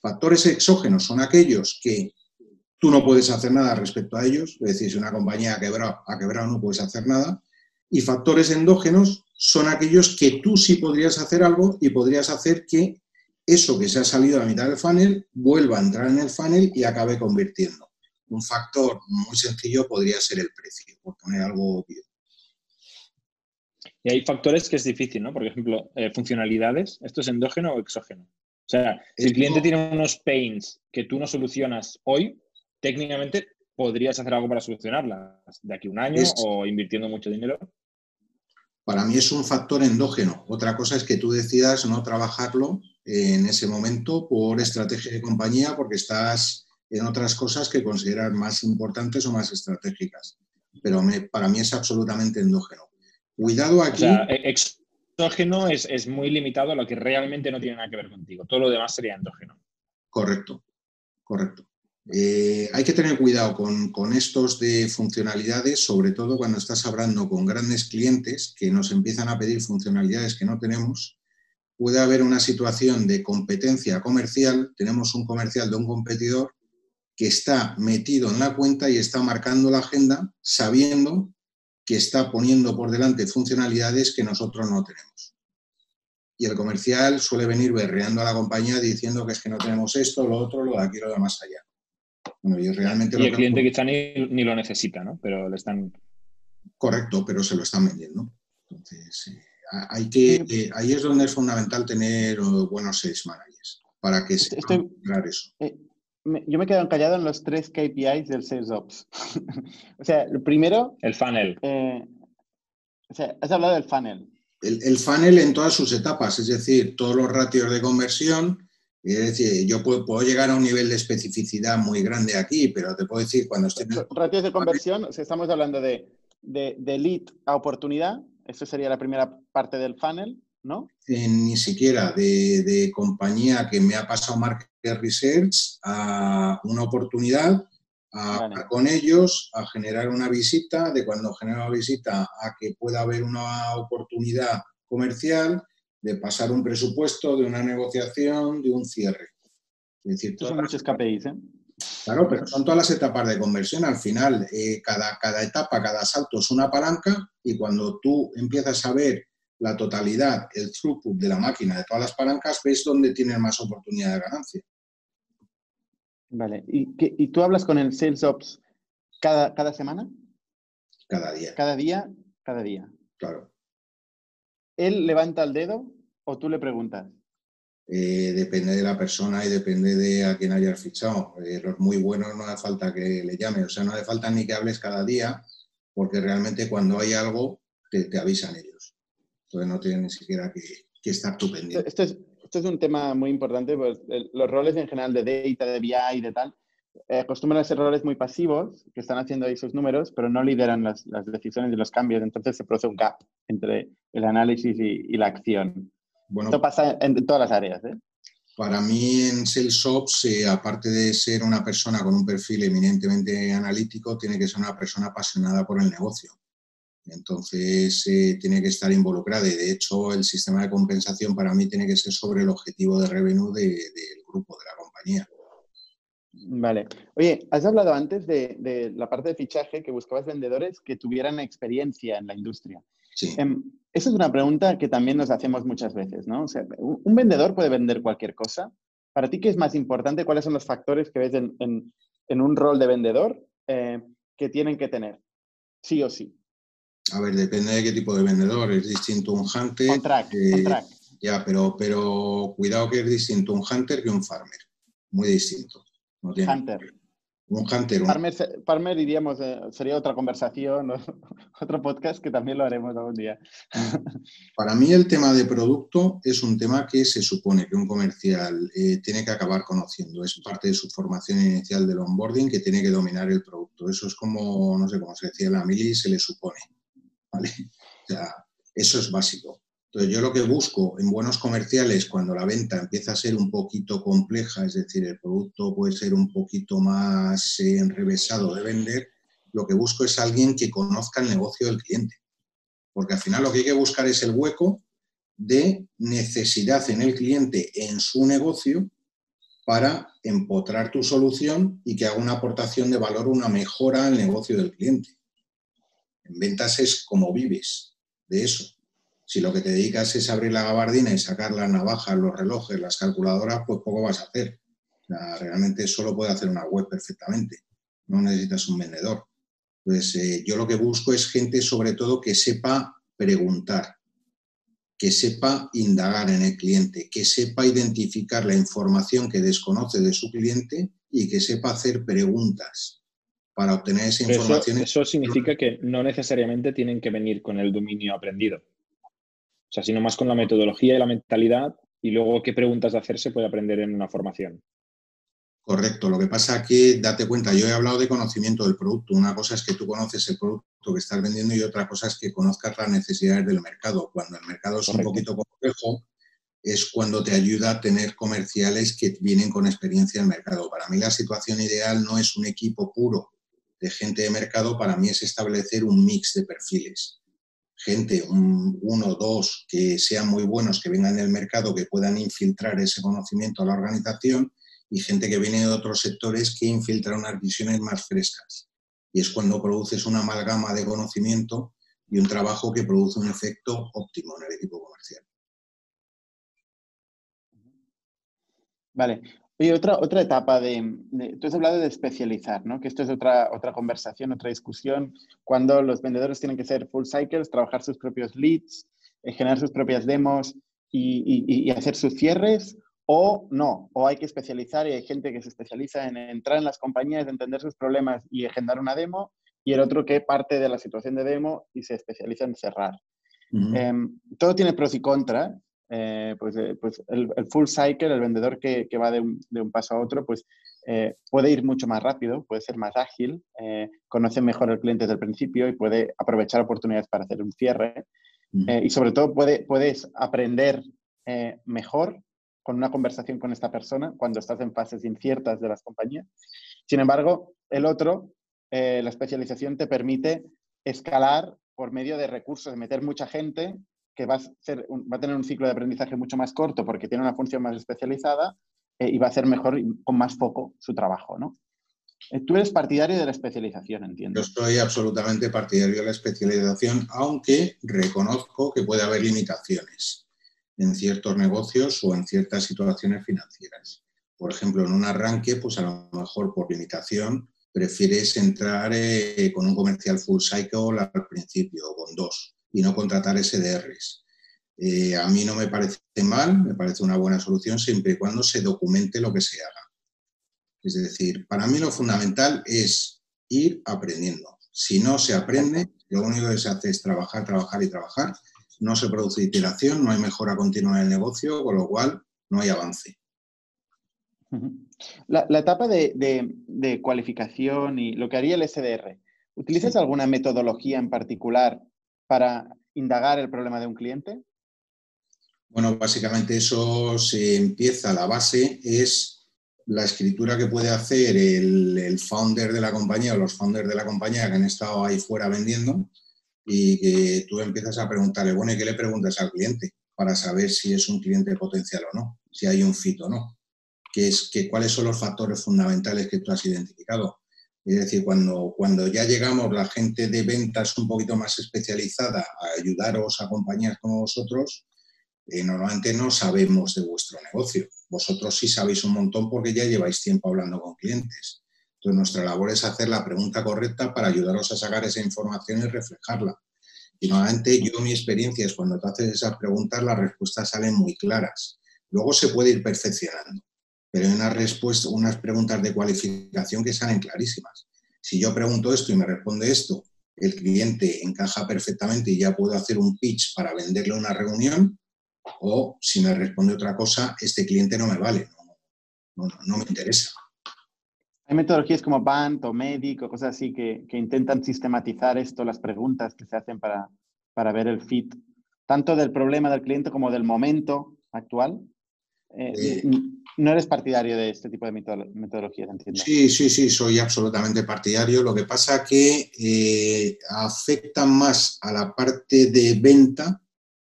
Factores exógenos son aquellos que tú no puedes hacer nada respecto a ellos, es decir, si una compañía ha quebrado, ha quebrado no puedes hacer nada, y factores endógenos son aquellos que tú sí podrías hacer algo y podrías hacer que eso que se ha salido a la mitad del funnel vuelva a entrar en el funnel y acabe convirtiendo. Un factor muy sencillo podría ser el precio, por poner algo obvio. Y hay factores que es difícil, ¿no? Por ejemplo, eh, funcionalidades, ¿esto es endógeno o exógeno? O sea, si el cliente tiene unos pains que tú no solucionas hoy, técnicamente podrías hacer algo para solucionarlas de aquí a un año o invirtiendo mucho dinero. Para mí es un factor endógeno. Otra cosa es que tú decidas no trabajarlo en ese momento por estrategia de compañía porque estás en otras cosas que consideras más importantes o más estratégicas. Pero para mí es absolutamente endógeno. Cuidado aquí. O sea, e-, exógeno es, muy limitado a lo que realmente no tiene nada que ver contigo. Todo lo demás sería endógeno. Correcto, correcto. Eh, hay que tener cuidado con, con, estos de funcionalidades, sobre todo cuando estás hablando con grandes clientes que nos empiezan a pedir funcionalidades que no tenemos. Puede haber una situación de competencia comercial. Tenemos un comercial de un competidor que está metido en la cuenta y está marcando la agenda sabiendo que está poniendo por delante funcionalidades que nosotros no tenemos. Y el comercial suele venir berreando a la compañía diciendo que es que no tenemos esto, lo otro, lo de aquí, lo de más allá. Y realmente y el cliente quizá ni, ni, lo necesita, ¿no? Pero le están... Correcto, pero se lo están vendiendo. Entonces, eh, hay que, eh, ahí es donde es fundamental tener uh, buenos sales managers para que se pueda lograr eso. Eh, yo me quedo callado en los tres KPIs del Sales Ops. o sea, lo primero... El funnel. Eh, o sea, has hablado del funnel. El, funnel en todas sus etapas, es decir, todos los ratios de conversión. Es decir, yo puedo, llegar a un nivel de especificidad muy grande aquí, pero te puedo decir cuando esté... Ratios de conversión, sea, estamos hablando de, de, de lead a oportunidad, esa sería la primera parte del funnel. ¿no? ni siquiera de, compañía que me ha pasado market research a una oportunidad, a con ellos, a generar una visita, de cuando genera una visita a que pueda haber una oportunidad comercial, de pasar un presupuesto, de una negociación, de un cierre. Es decir, son muchos KPIs, ¿eh? Claro, pero son todas las etapas de conversión. Al final, eh, cada, cada etapa, cada salto es una palanca y cuando tú empiezas a ver la totalidad, el throughput de la máquina de todas las palancas, ves dónde tienes más oportunidad de ganancia. Vale. ¿Y, tú hablas con el Sales Ops cada, cada semana? Cada día. Cada día, cada día. Claro. ¿Él levanta el dedo o tú le preguntas? Eh, depende de la persona y depende de a quién hayas fichado. Eh, los muy buenos no hace falta que le llame, o sea, no hace falta ni que hables cada día, porque realmente cuando hay algo te, avisan ellos. Entonces no tienes ni siquiera que, estar tú pendiente. Esto es, esto es un tema muy importante, pues, los roles en general de data, de BI y de tal, acostumbran a ser roles muy pasivos, que están haciendo ahí sus números, pero no lideran las, las decisiones y los cambios, entonces se produce un gap entre el análisis y la acción. Esto pasa en todas las áreas. ¿eh? Para mí en SalesOps, eh, aparte de ser una persona con un perfil eminentemente analítico, tiene que ser una persona apasionada por el negocio. Entonces, eh, tiene que estar involucrada y de hecho el sistema de compensación para mí tiene que ser sobre el objetivo de revenue del grupo, de la compañía. Vale. Oye, has hablado antes de, de, la parte de fichaje que buscabas vendedores que tuvieran experiencia en la industria. Sí. Em, esa es una pregunta que también nos hacemos muchas veces, ¿no? O sea, un vendedor puede vender cualquier cosa. Para ti, ¿qué es más importante? ¿Cuáles son los factores que ves en, un rol de vendedor eh, que tienen que tener? Sí o sí. A ver, depende de qué tipo de vendedor. Es distinto un hunter. Contract, contract. Ya, pero, pero cuidado que es distinto un hunter que un farmer. Muy distinto. Hunter. Un hunter. Farmer, diríamos, eh, sería otra conversación, otro podcast que también lo haremos algún día. Para mí el tema de producto es un tema que se supone que un comercial eh, tiene que acabar conociendo. Es parte de su formación inicial del onboarding que tiene que dominar el producto. Eso es como, no sé cómo se decía en la mili, se le supone. ¿vale? O sea, eso es básico. Entonces, yo lo que busco en buenos comerciales, cuando la venta empieza a ser un poquito compleja, es decir, el producto puede ser un poquito más eh, enrevesado de vender, lo que busco es alguien que conozca el negocio del cliente. Porque al final lo que hay que buscar es el hueco de necesidad en el cliente en su negocio para empotrar tu solución y que haga una aportación de valor, una mejora al negocio del cliente. En ventas es como vives de eso. Si lo que te dedicas es abrir la gabardina y sacar las navajas, los relojes, las calculadoras, pues poco vas a hacer. realmente solo puede hacer una web perfectamente. No necesitas un vendedor. Pues eh, yo lo que busco es gente sobre todo que sepa preguntar, que sepa indagar en el cliente, que sepa identificar la información que desconoce de su cliente y que sepa hacer preguntas para obtener esa información. eso significa que no necesariamente tienen que venir con el dominio aprendido. O sea, sino más con la metodología y la mentalidad y luego qué preguntas de hacer se puede aprender en una formación. Correcto. Lo que pasa es que, date cuenta, yo he hablado de conocimiento del producto. Una cosa es que tú conoces el producto que estás vendiendo y otra cosa es que conozcas las necesidades del mercado. Cuando el mercado es un poquito complejo, es cuando te ayuda a tener comerciales que vienen con experiencia en el mercado. Para mí la situación ideal no es un equipo puro de gente de mercado, para mí es establecer un mix de perfiles gente, un, uno, dos, que sean muy buenos, que vengan del mercado, que puedan infiltrar ese conocimiento a la organización y gente que viene de otros sectores que infiltra unas visiones más frescas. Y es cuando produces una amalgama de conocimiento y un trabajo que produce un efecto óptimo en el equipo comercial. Vale. Y otra, otra etapa de, Tú has hablado de especializar, ¿no? Que esto es otra, otra conversación, otra discusión, cuando los vendedores tienen que ser full cycles, trabajar sus propios leads, eh, generar sus propias demos y, hacer sus cierres, o no, o hay que especializar y hay gente que se especializa en entrar en las compañías, entender sus problemas y agendar una demo, y el otro que parte de la situación de demo y se especializa en cerrar. Em, todo tiene pros y contras, eh, pues, eh, pues el, full cycle, el vendedor que, que va de un, de un, paso a otro, pues eh, puede ir mucho más rápido, puede ser más ágil, conoce mejor al cliente desde el principio y puede aprovechar oportunidades para hacer un cierre. y sobre todo puede, puedes aprender mejor con una conversación con esta persona cuando estás en fases inciertas de las compañías. Sin embargo, el otro, la especialización te permite escalar por medio de recursos, de meter mucha gente que va a, ser va a tener un ciclo de aprendizaje mucho más corto porque tiene una función más especializada eh, y va a hacer mejor con más foco su trabajo, ¿no? Eh, tú eres partidario de la especialización, entiendo. Yo soy absolutamente partidario de la especialización, aunque reconozco que puede haber limitaciones en ciertos negocios o en ciertas situaciones financieras. Por ejemplo, en un arranque, pues a lo mejor por limitación prefieres entrar eh, con un comercial full cycle al principio con dos y no contratar SDRs. Eh, a mí no me parece mal, me parece una buena solución siempre y cuando se documente lo que se haga. Es decir, para mí lo fundamental es ir aprendiendo. Si no se aprende, lo único que se hace es trabajar, trabajar y trabajar. No se produce iteración, no hay mejora continua en el negocio, con lo cual no hay avance. La, etapa de, cualificación y lo que haría el SDR, ¿utilizas alguna metodología en particular para indagar el problema de un cliente? Bueno, básicamente eso se empieza, la base es la escritura que puede hacer el, founder de la compañía o los founders de la compañía que han estado ahí fuera vendiendo y que tú empiezas a preguntarle, bueno, ¿y qué le preguntas al cliente para saber si es un cliente potencial o no, si hay un fit o no? ¿Qué es, que, ¿Cuáles son los factores fundamentales que tú has identificado? Es decir, cuando, cuando ya llegamos la gente de ventas un poquito más especializada a ayudaros a compañías como vosotros, eh, normalmente no sabemos de vuestro negocio. Vosotros sí sabéis un montón porque ya lleváis tiempo hablando con clientes. Entonces, nuestra labor es hacer la pregunta correcta para ayudaros a sacar esa información y reflejarla. Y normalmente yo mi experiencia es cuando te haces esas preguntas, las respuestas salen muy claras. Luego se puede ir perfeccionando, pero hay unas, respuestas, unas preguntas de cualificación que salen clarísimas. Si yo pregunto esto y me responde esto, el cliente encaja perfectamente y ya puedo hacer un pitch para venderle una reunión, o si me responde otra cosa, este cliente no me vale, no, me interesa. Hay metodologías como BANT o MEDIC o cosas así que, intentan sistematizar esto, las preguntas que se hacen para, para, ver el fit, tanto del problema del cliente como del momento actual. Eh, eh, no eres partidario de este tipo de metodologías, entiendo. Sí, sí, sí, soy absolutamente partidario. Lo que pasa que eh, afecta más a la parte de venta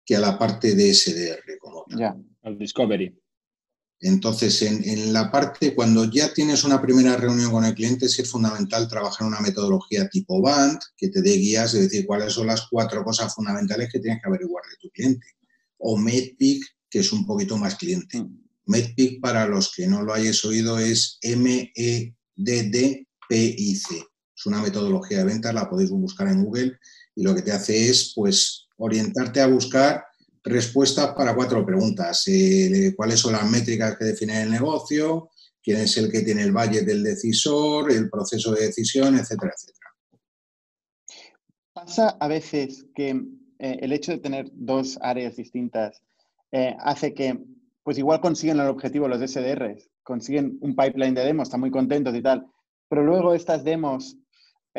que a la parte de SDR como Ya, al discovery. Entonces, en, la parte, cuando ya tienes una primera reunión con el cliente, es fundamental trabajar una metodología tipo BAND, que te dé guías, es decir, cuáles son las cuatro cosas fundamentales que tienes que averiguar de tu cliente. O MEDPIC, que es un poquito más cliente. Mm. MEDPIC, para los que no lo hayáis oído, es M-E-D-D-P-I-C. Es una metodología de ventas, la podéis buscar en Google y lo que te hace es, pues, orientarte a buscar respuestas para cuatro preguntas. Eh, ¿Cuáles son las métricas que definen el negocio? ¿Quién es el que tiene el valle del decisor? ¿El proceso de decisión? Etcétera, etcétera. Pasa a veces que eh, el hecho de tener dos áreas distintas eh, hace que, pues igual consiguen el objetivo los SDRs, consiguen un pipeline de demos, están muy contentos y tal, pero luego estas demos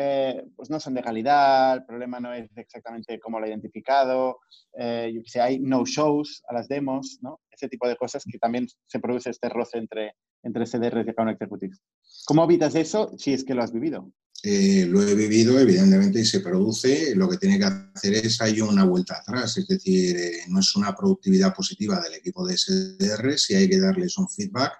eh, pues no son de calidad, el problema no es exactamente cómo lo ha identificado, eh, yo hay no-shows a las demos, ¿no? Ese tipo de cosas que también se produce este roce entre, entre CDRs y account executives. ¿Cómo evitas eso si es que lo has vivido? Eh, lo he vivido, evidentemente, y se produce. Lo que tiene que hacer es hay una vuelta atrás, es decir, no es una productividad positiva del equipo de SDR, si hay que darles un feedback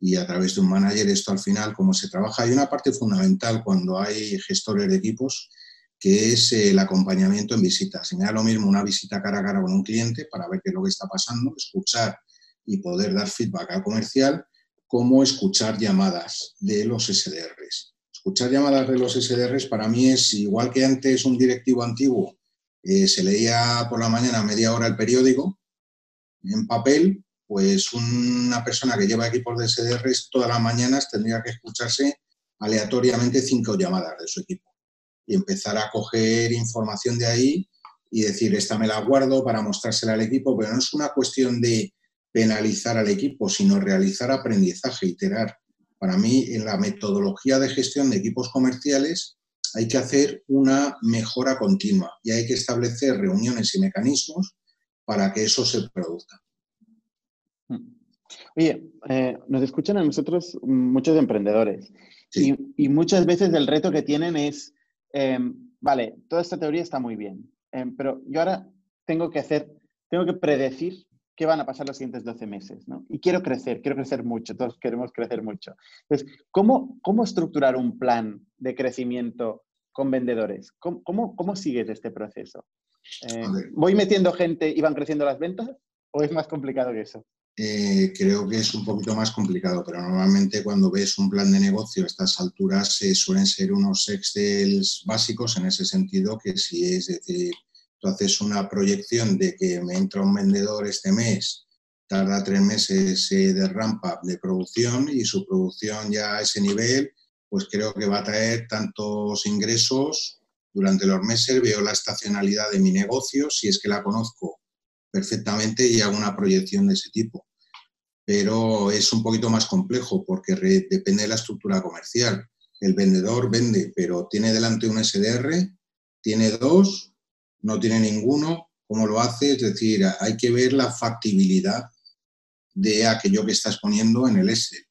y a través de un manager esto al final, cómo se trabaja. Hay una parte fundamental cuando hay gestores de equipos que es el acompañamiento en visitas. Se me da lo mismo una visita cara a cara con un cliente para ver qué es lo que está pasando, escuchar y poder dar feedback al comercial, como escuchar llamadas de los SDRs. Escuchar llamadas de los SDRs para mí es igual que antes un directivo antiguo eh, se leía por la mañana media hora el periódico en papel, pues una persona que lleva equipos de SDRs todas las mañanas tendría que escucharse aleatoriamente cinco llamadas de su equipo y empezar a coger información de ahí y decir, esta me la guardo para mostrársela al equipo, pero no es una cuestión de penalizar al equipo, sino realizar aprendizaje, iterar. Para mí, en la metodología de gestión de equipos comerciales hay que hacer una mejora continua y hay que establecer reuniones y mecanismos para que eso se produzca. Oye, eh, nos escuchan a nosotros muchos emprendedores y, muchas veces el reto que tienen es, em, vale, toda esta teoría está muy bien, em, pero yo ahora tengo que hacer, tengo que predecir qué van a pasar los siguientes 12 meses, ¿no? Y quiero crecer, quiero crecer mucho, todos queremos crecer mucho. Entonces, ¿cómo, cómo estructurar un plan de crecimiento con vendedores? ¿Cómo, cómo, sigues este proceso? Eh, ¿Voy metiendo gente y van creciendo las ventas? ¿O es más complicado que eso? Eh, creo que es un poquito más complicado, pero normalmente cuando ves un plan de negocio a estas alturas eh, suelen ser unos Excel básicos en ese sentido, que si es decir, tú haces una proyección de que me entra un vendedor este mes, tarda tres meses eh, de rampa de producción y su producción ya a ese nivel, pues creo que va a traer tantos ingresos durante los meses, veo la estacionalidad de mi negocio, si es que la conozco perfectamente y hago una proyección de ese tipo. Pero es un poquito más complejo porque depende de la estructura comercial. El vendedor vende, pero tiene delante un SDR, tiene dos, no tiene ninguno, ¿cómo lo hace? Es decir, hay que ver la factibilidad de aquello que estás poniendo en el Excel.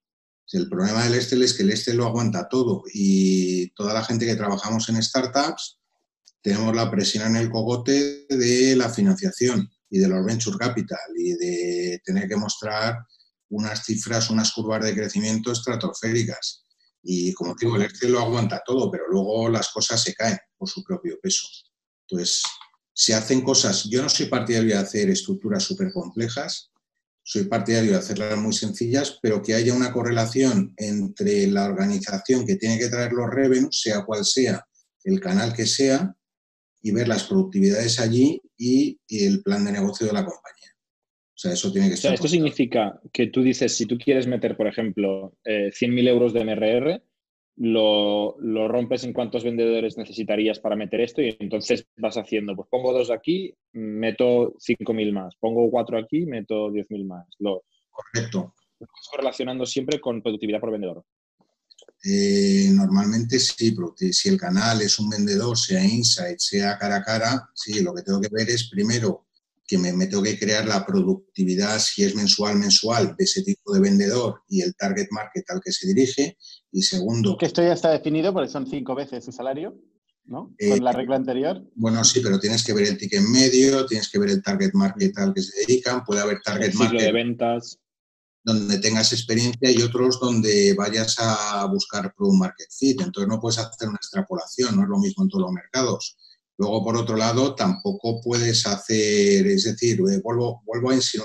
El problema del Excel es que el Excel lo aguanta todo y toda la gente que trabajamos en startups tenemos la presión en el cogote de la financiación y de los venture capital y de tener que mostrar unas cifras, unas curvas de crecimiento estratosféricas. Y como digo, el Excel lo aguanta todo, pero luego las cosas se caen por su propio peso. Entonces, se hacen cosas, yo no soy partidario de hacer estructuras súper complejas, soy partidario de hacerlas muy sencillas, pero que haya una correlación entre la organización que tiene que traer los revenues, sea cual sea el canal que sea, y ver las productividades allí y, el plan de negocio de la compañía. O sea, eso tiene que estar. esto significa que tú dices, si tú quieres meter, por ejemplo, 100.000 eh, euros de MRR, lo, rompes en cuántos vendedores necesitarías para meter esto y entonces vas haciendo, pues pongo dos aquí, meto 5.000 más, pongo cuatro aquí, meto 10.000 más. Lo, Correcto. Lo relacionando siempre con productividad por vendedor. Eh, normalmente sí, porque si el canal es un vendedor, sea insight, sea cara a cara, sí, lo que tengo que ver es primero que me, me, tengo que crear la productividad, si es mensual, mensual, de ese tipo de vendedor y el target market al que se dirige. Y segundo... Que esto ya está definido porque son cinco veces su salario, ¿no? Con la regla anterior. Bueno, sí, pero tienes que ver el ticket medio, tienes que ver el target market al que se dedican, puede haber target el market... de ventas. Donde tengas experiencia y otros donde vayas a buscar product market fit. Entonces no puedes hacer una extrapolación, no es lo mismo en todos los mercados Luego, por otro lado, tampoco puedes hacer, es decir, eh, vuelvo, vuelvo a insistir,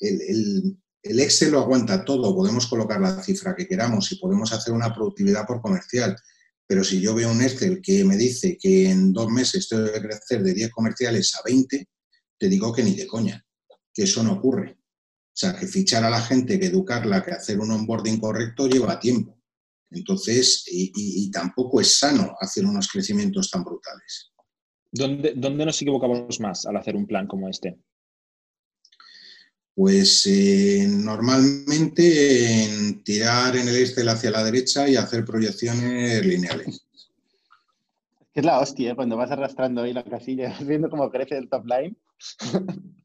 el, el, Excel lo aguanta todo, podemos colocar la cifra que queramos y podemos hacer una productividad por comercial. Pero si yo veo un Excel que me dice que en dos meses tengo que crecer de 10 comerciales a 20, te digo que ni de coña, que eso no ocurre. O sea, que fichar a la gente, que educarla, que hacer un onboarding correcto lleva tiempo. Entonces, y tampoco es sano hacer unos crecimientos tan brutales. ¿Dónde, nos equivocamos más al hacer un plan como este? Pues eh, normalmente en tirar en el Excel hacia la derecha y hacer proyecciones lineales. Es la hostia, ¿eh? cuando vas arrastrando ahí la casilla, viendo cómo crece el top line.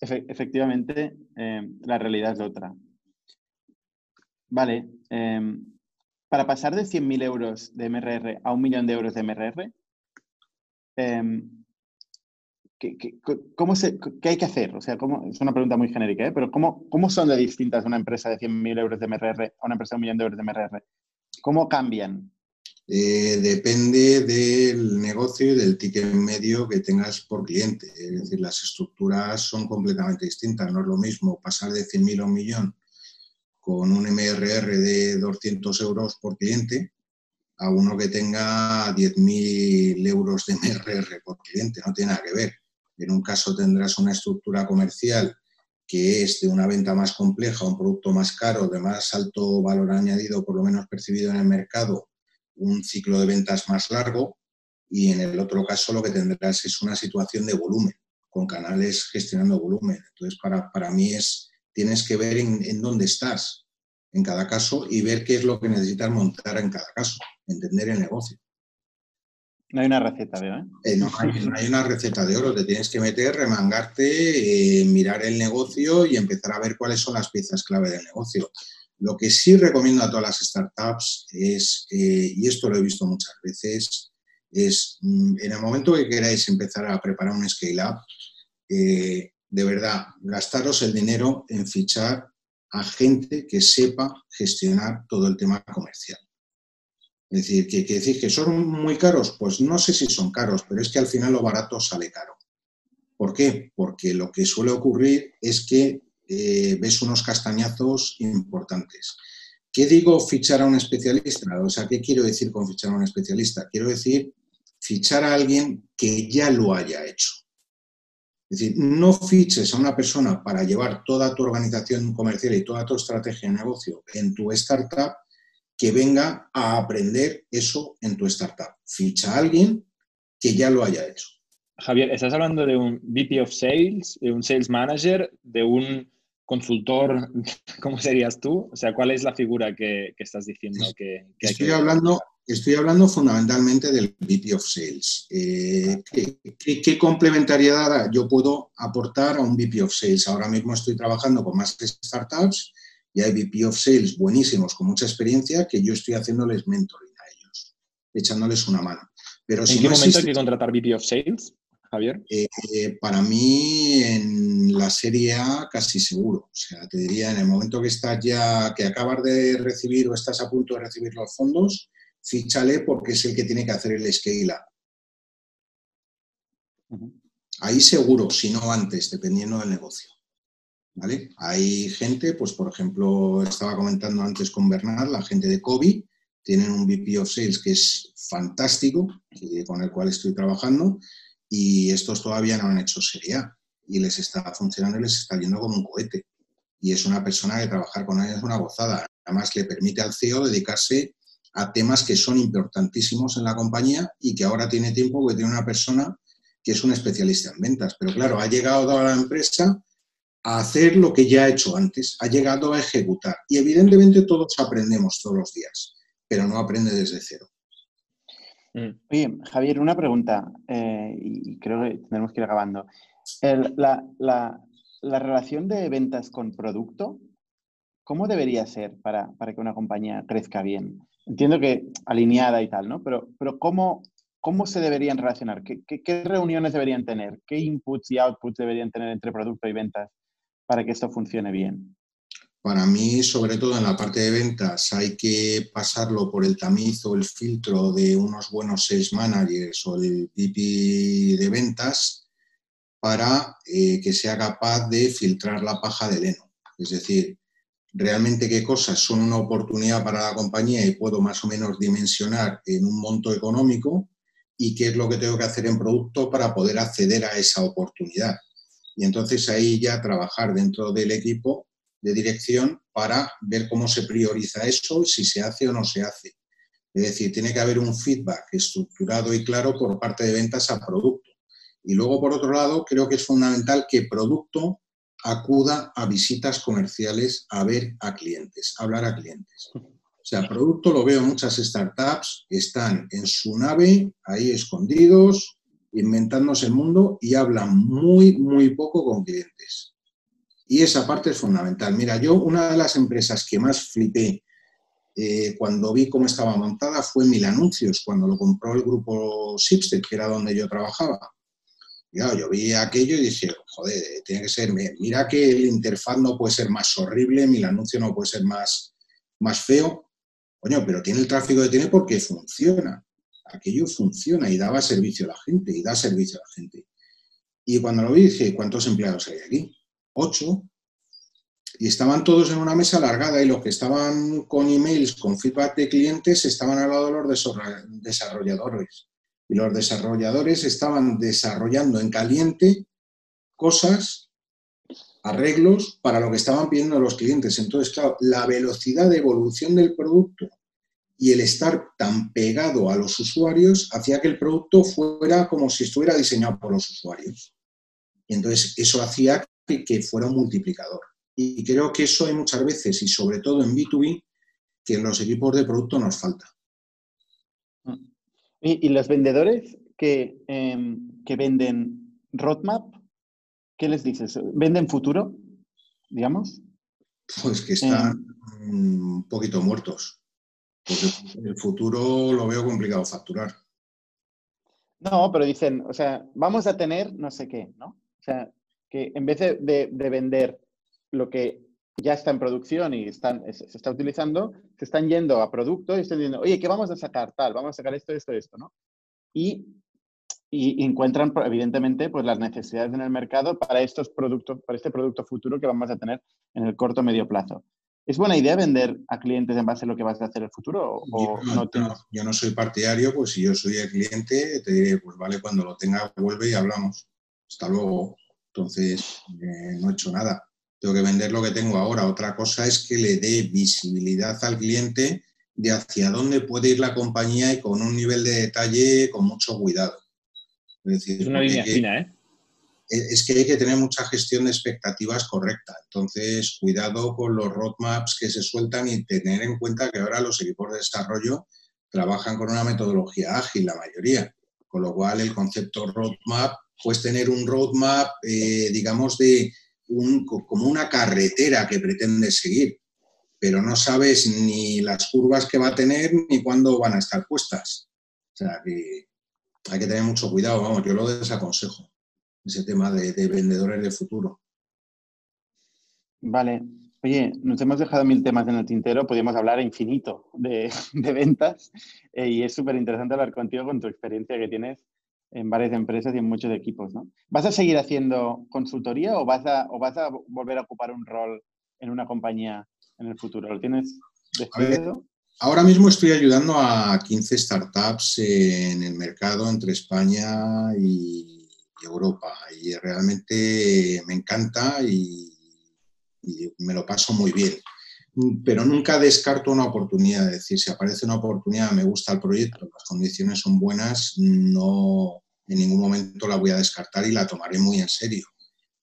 efectivamente, eh, la realidad es otra. Vale, para pasar de 100.000 euros de MRR a un millón de euros de MRR, Em, ¿qué, cómo se, ¿qué, hay que hacer? O sea, ¿cómo, es una pregunta muy genérica, ¿eh? pero ¿cómo, ¿cómo son de distintas una empresa de 100.000 euros de MRR a una empresa de un millón de euros de MRR? ¿Cómo cambian? Eh, depende del negocio y del ticket medio que tengas por cliente. Es decir, las estructuras son completamente distintas. No es lo mismo pasar de 100.000 a un millón con un MRR de 200 euros por cliente a uno que tenga 10.000 euros de MRR por cliente, no tiene nada que ver. En un caso tendrás una estructura comercial que es de una venta más compleja, un producto más caro, de más alto valor añadido, por lo menos percibido en el mercado, un ciclo de ventas más largo y en el otro caso lo que tendrás es una situación de volumen, con canales gestionando volumen. Entonces, para, para mí es, tienes que ver en, en dónde estás en cada caso y ver qué es lo que necesitas montar en cada caso entender el negocio. No hay una receta, ¿eh? eh no, hay, una receta de oro, te tienes que meter, remangarte, eh, mirar el negocio y empezar a ver cuáles son las piezas clave del negocio. Lo que sí recomiendo a todas las startups es, eh, y esto lo he visto muchas veces, es mm, en el momento que queráis empezar a preparar un scale-up, de verdad, gastaros el dinero en fichar a gente que sepa gestionar todo el tema comercial. Es decir, que, decir que son muy caros, pues no sé si son caros, pero es que al final lo barato sale caro. ¿Por qué? Porque lo que suele ocurrir es que eh, ves unos castañazos importantes. ¿Qué digo fichar a un especialista? O sea, ¿qué quiero decir con fichar a un especialista? Quiero decir fichar a alguien que ya lo haya hecho. Es decir, no fiches a una persona para llevar toda tu organización comercial y toda tu estrategia de negocio en tu startup que venga a aprender eso en tu startup. Ficha a alguien que ya lo haya hecho. Javier, estás hablando de un VP of Sales, de un Sales Manager, de un consultor, ¿cómo serías tú? O sea, ¿cuál es la figura que, estás diciendo que, estoy hablando Estoy hablando fundamentalmente del VP of Sales. Eh, ¿qué, complementariedad yo puedo aportar a un VP of Sales? Ahora mismo estoy trabajando con más startups y hay VP of Sales buenísimos con mucha experiencia que yo estoy haciéndoles mentoring a ellos, echándoles una mano. Pero ¿En qué momento hay que contratar VP of Sales, Javier? Eh, para mí, en la serie A, casi seguro. O sea, te diría, en el momento que estás ya, que acabas de recibir o estás a punto de recibir los fondos, fíchale porque es el que tiene que hacer el scale up. Ahí seguro, si no antes, dependiendo del negocio. ¿Vale? Hay gente, pues por ejemplo, estaba comentando antes con Bernard, la gente de COVID, tienen un VP of Sales que es fantástico, con el cual estoy trabajando, y estos todavía no han hecho serie A, y les está funcionando y les está yendo como un cohete. Y es una persona que trabajar con él es una gozada. Además, le permite al CEO dedicarse a temas que son importantísimos en la compañía y que ahora tiene tiempo que tiene una persona que es un especialista en ventas. Pero claro, ha llegado a la empresa a hacer lo que ya ha hecho antes, ha llegado a ejecutar. Y evidentemente todos aprendemos todos los días, pero no aprende desde cero. Mm. Oye, Javier, una pregunta, eh, y creo que tenemos que ir acabando. la, la, relación de ventas con producto, ¿cómo debería ser para, para que una compañía crezca bien? Entiendo que alineada y tal, ¿no? Pero, pero ¿cómo, ¿cómo se deberían relacionar? ¿Qué, ¿Qué, reuniones deberían tener? ¿Qué inputs y outputs deberían tener entre producto y ventas para que esto funcione bien? Para mí, sobre todo en la parte de ventas, hay que pasarlo por el tamiz o el filtro de unos buenos sales managers o el VP de ventas para eh, que sea capaz de filtrar la paja del heno. Es decir, realmente qué cosas son una oportunidad para la compañía y puedo más o menos dimensionar en un monto económico y qué es lo que tengo que hacer en producto para poder acceder a esa oportunidad. Y entonces ahí ya trabajar dentro del equipo de dirección para ver cómo se prioriza eso, si se hace o no se hace. Es decir, tiene que haber un feedback estructurado y claro por parte de ventas a producto. Y luego, por otro lado, creo que es fundamental que producto acuda a visitas comerciales a ver a clientes, a hablar a clientes. O sea, producto lo veo en muchas startups, están en su nave, ahí escondidos, inventándose el mundo y hablan muy, muy poco con clientes. Y esa parte es fundamental. Mira, yo una de las empresas que más flipé eh, cuando vi cómo estaba montada fue Mil Anuncios, cuando lo compró el grupo Sipstead, que era donde yo trabajaba yo vi aquello y dije, joder, tiene que ser, mira que el interfaz no puede ser más horrible, mi anuncio no puede ser más, más feo, coño, pero tiene el tráfico que tiene porque funciona. Aquello funciona y daba servicio a la gente y da servicio a la gente. Y cuando lo vi dije, ¿cuántos empleados hay aquí? Ocho. Y estaban todos en una mesa alargada y los que estaban con emails, con feedback de clientes, estaban al lado de los desarrolladores y los desarrolladores estaban desarrollando en caliente cosas, arreglos para lo que estaban pidiendo los clientes. Entonces, claro, la velocidad de evolución del producto y el estar tan pegado a los usuarios hacía que el producto fuera como si estuviera diseñado por los usuarios. Y entonces eso hacía que, que fuera un multiplicador. Y creo que eso hay muchas veces, y sobre todo en B2B, que en los equipos de producto nos falta. ¿Y, los vendedores que, em, que venden roadmap, qué les dices? ¿Venden futuro, digamos? Pues que están em. un poquito muertos. Porque el futuro lo veo complicado facturar. No, pero dicen, o sea, vamos a tener no sé qué, ¿no? O sea, que en vez de, de vender lo que ya está en producción y están, se está utilizando, se están yendo a producto y están diciendo, oye, ¿qué vamos a sacar? Tal, vamos a sacar esto, esto, esto, ¿no? Y, y encuentran, evidentemente, pues las necesidades en el mercado para estos productos, para este producto futuro que vamos a tener en el corto medio plazo. ¿Es buena idea vender a clientes en base a lo que vas a hacer en el futuro? O yo, no, yo, no, soy partidario, pues si yo soy el cliente, te diré, pues vale, cuando lo tenga, vuelve y hablamos. Hasta luego. Entonces, eh, no he hecho nada. Tengo que vender lo que tengo ahora. Otra cosa es que le dé visibilidad al cliente de hacia dónde puede ir la compañía y con un nivel de detalle con mucho cuidado. Es, decir, una línea fina, ¿eh? Es que hay que tener mucha gestión de expectativas correcta. Entonces, cuidado con los roadmaps que se sueltan y tener en cuenta que ahora los equipos de desarrollo trabajan con una metodología ágil, la mayoría. Con lo cual, el concepto roadmap, pues tener un roadmap, eh, digamos, de como una carretera que pretende seguir pero no sabes ni las curvas que va a tener ni cuándo van a estar puestas. O sea que hay que tener mucho cuidado, vamos, yo lo desaconsejo, ese tema de, vendedores de futuro. Vale. Oye, nos hemos dejado mil temas en el tintero, podríamos hablar infinito de, ventas eh, y es súper interesante hablar contigo con tu experiencia que tienes en varias empresas y en muchos equipos, ¿no? ¿Vas a seguir haciendo consultoría o vas a, o vas a volver a ocupar un rol en una compañía en el futuro? ¿Lo tienes decidido? Ahora mismo estoy ayudando a 15 startups en el mercado entre España y, Europa y realmente me encanta y, me lo paso muy bien. Pero nunca descarto una oportunidad, es decir, si aparece una oportunidad, me gusta el proyecto, las condiciones son buenas, no en ningún momento la voy a descartar y la tomaré muy en serio.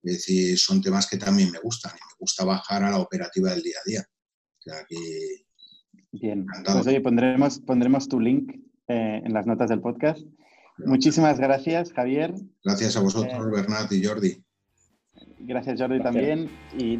Es decir, son temas que también me gustan y me gusta bajar a la operativa del día a día. O sea que. Bien, pues oye, pondremos, pondremos tu link eh, en las notas del podcast. Muchísimas gracias, Javier. Gracias a vosotros, eh, Bernat y Jordi. Gracias, Jordi, también. Y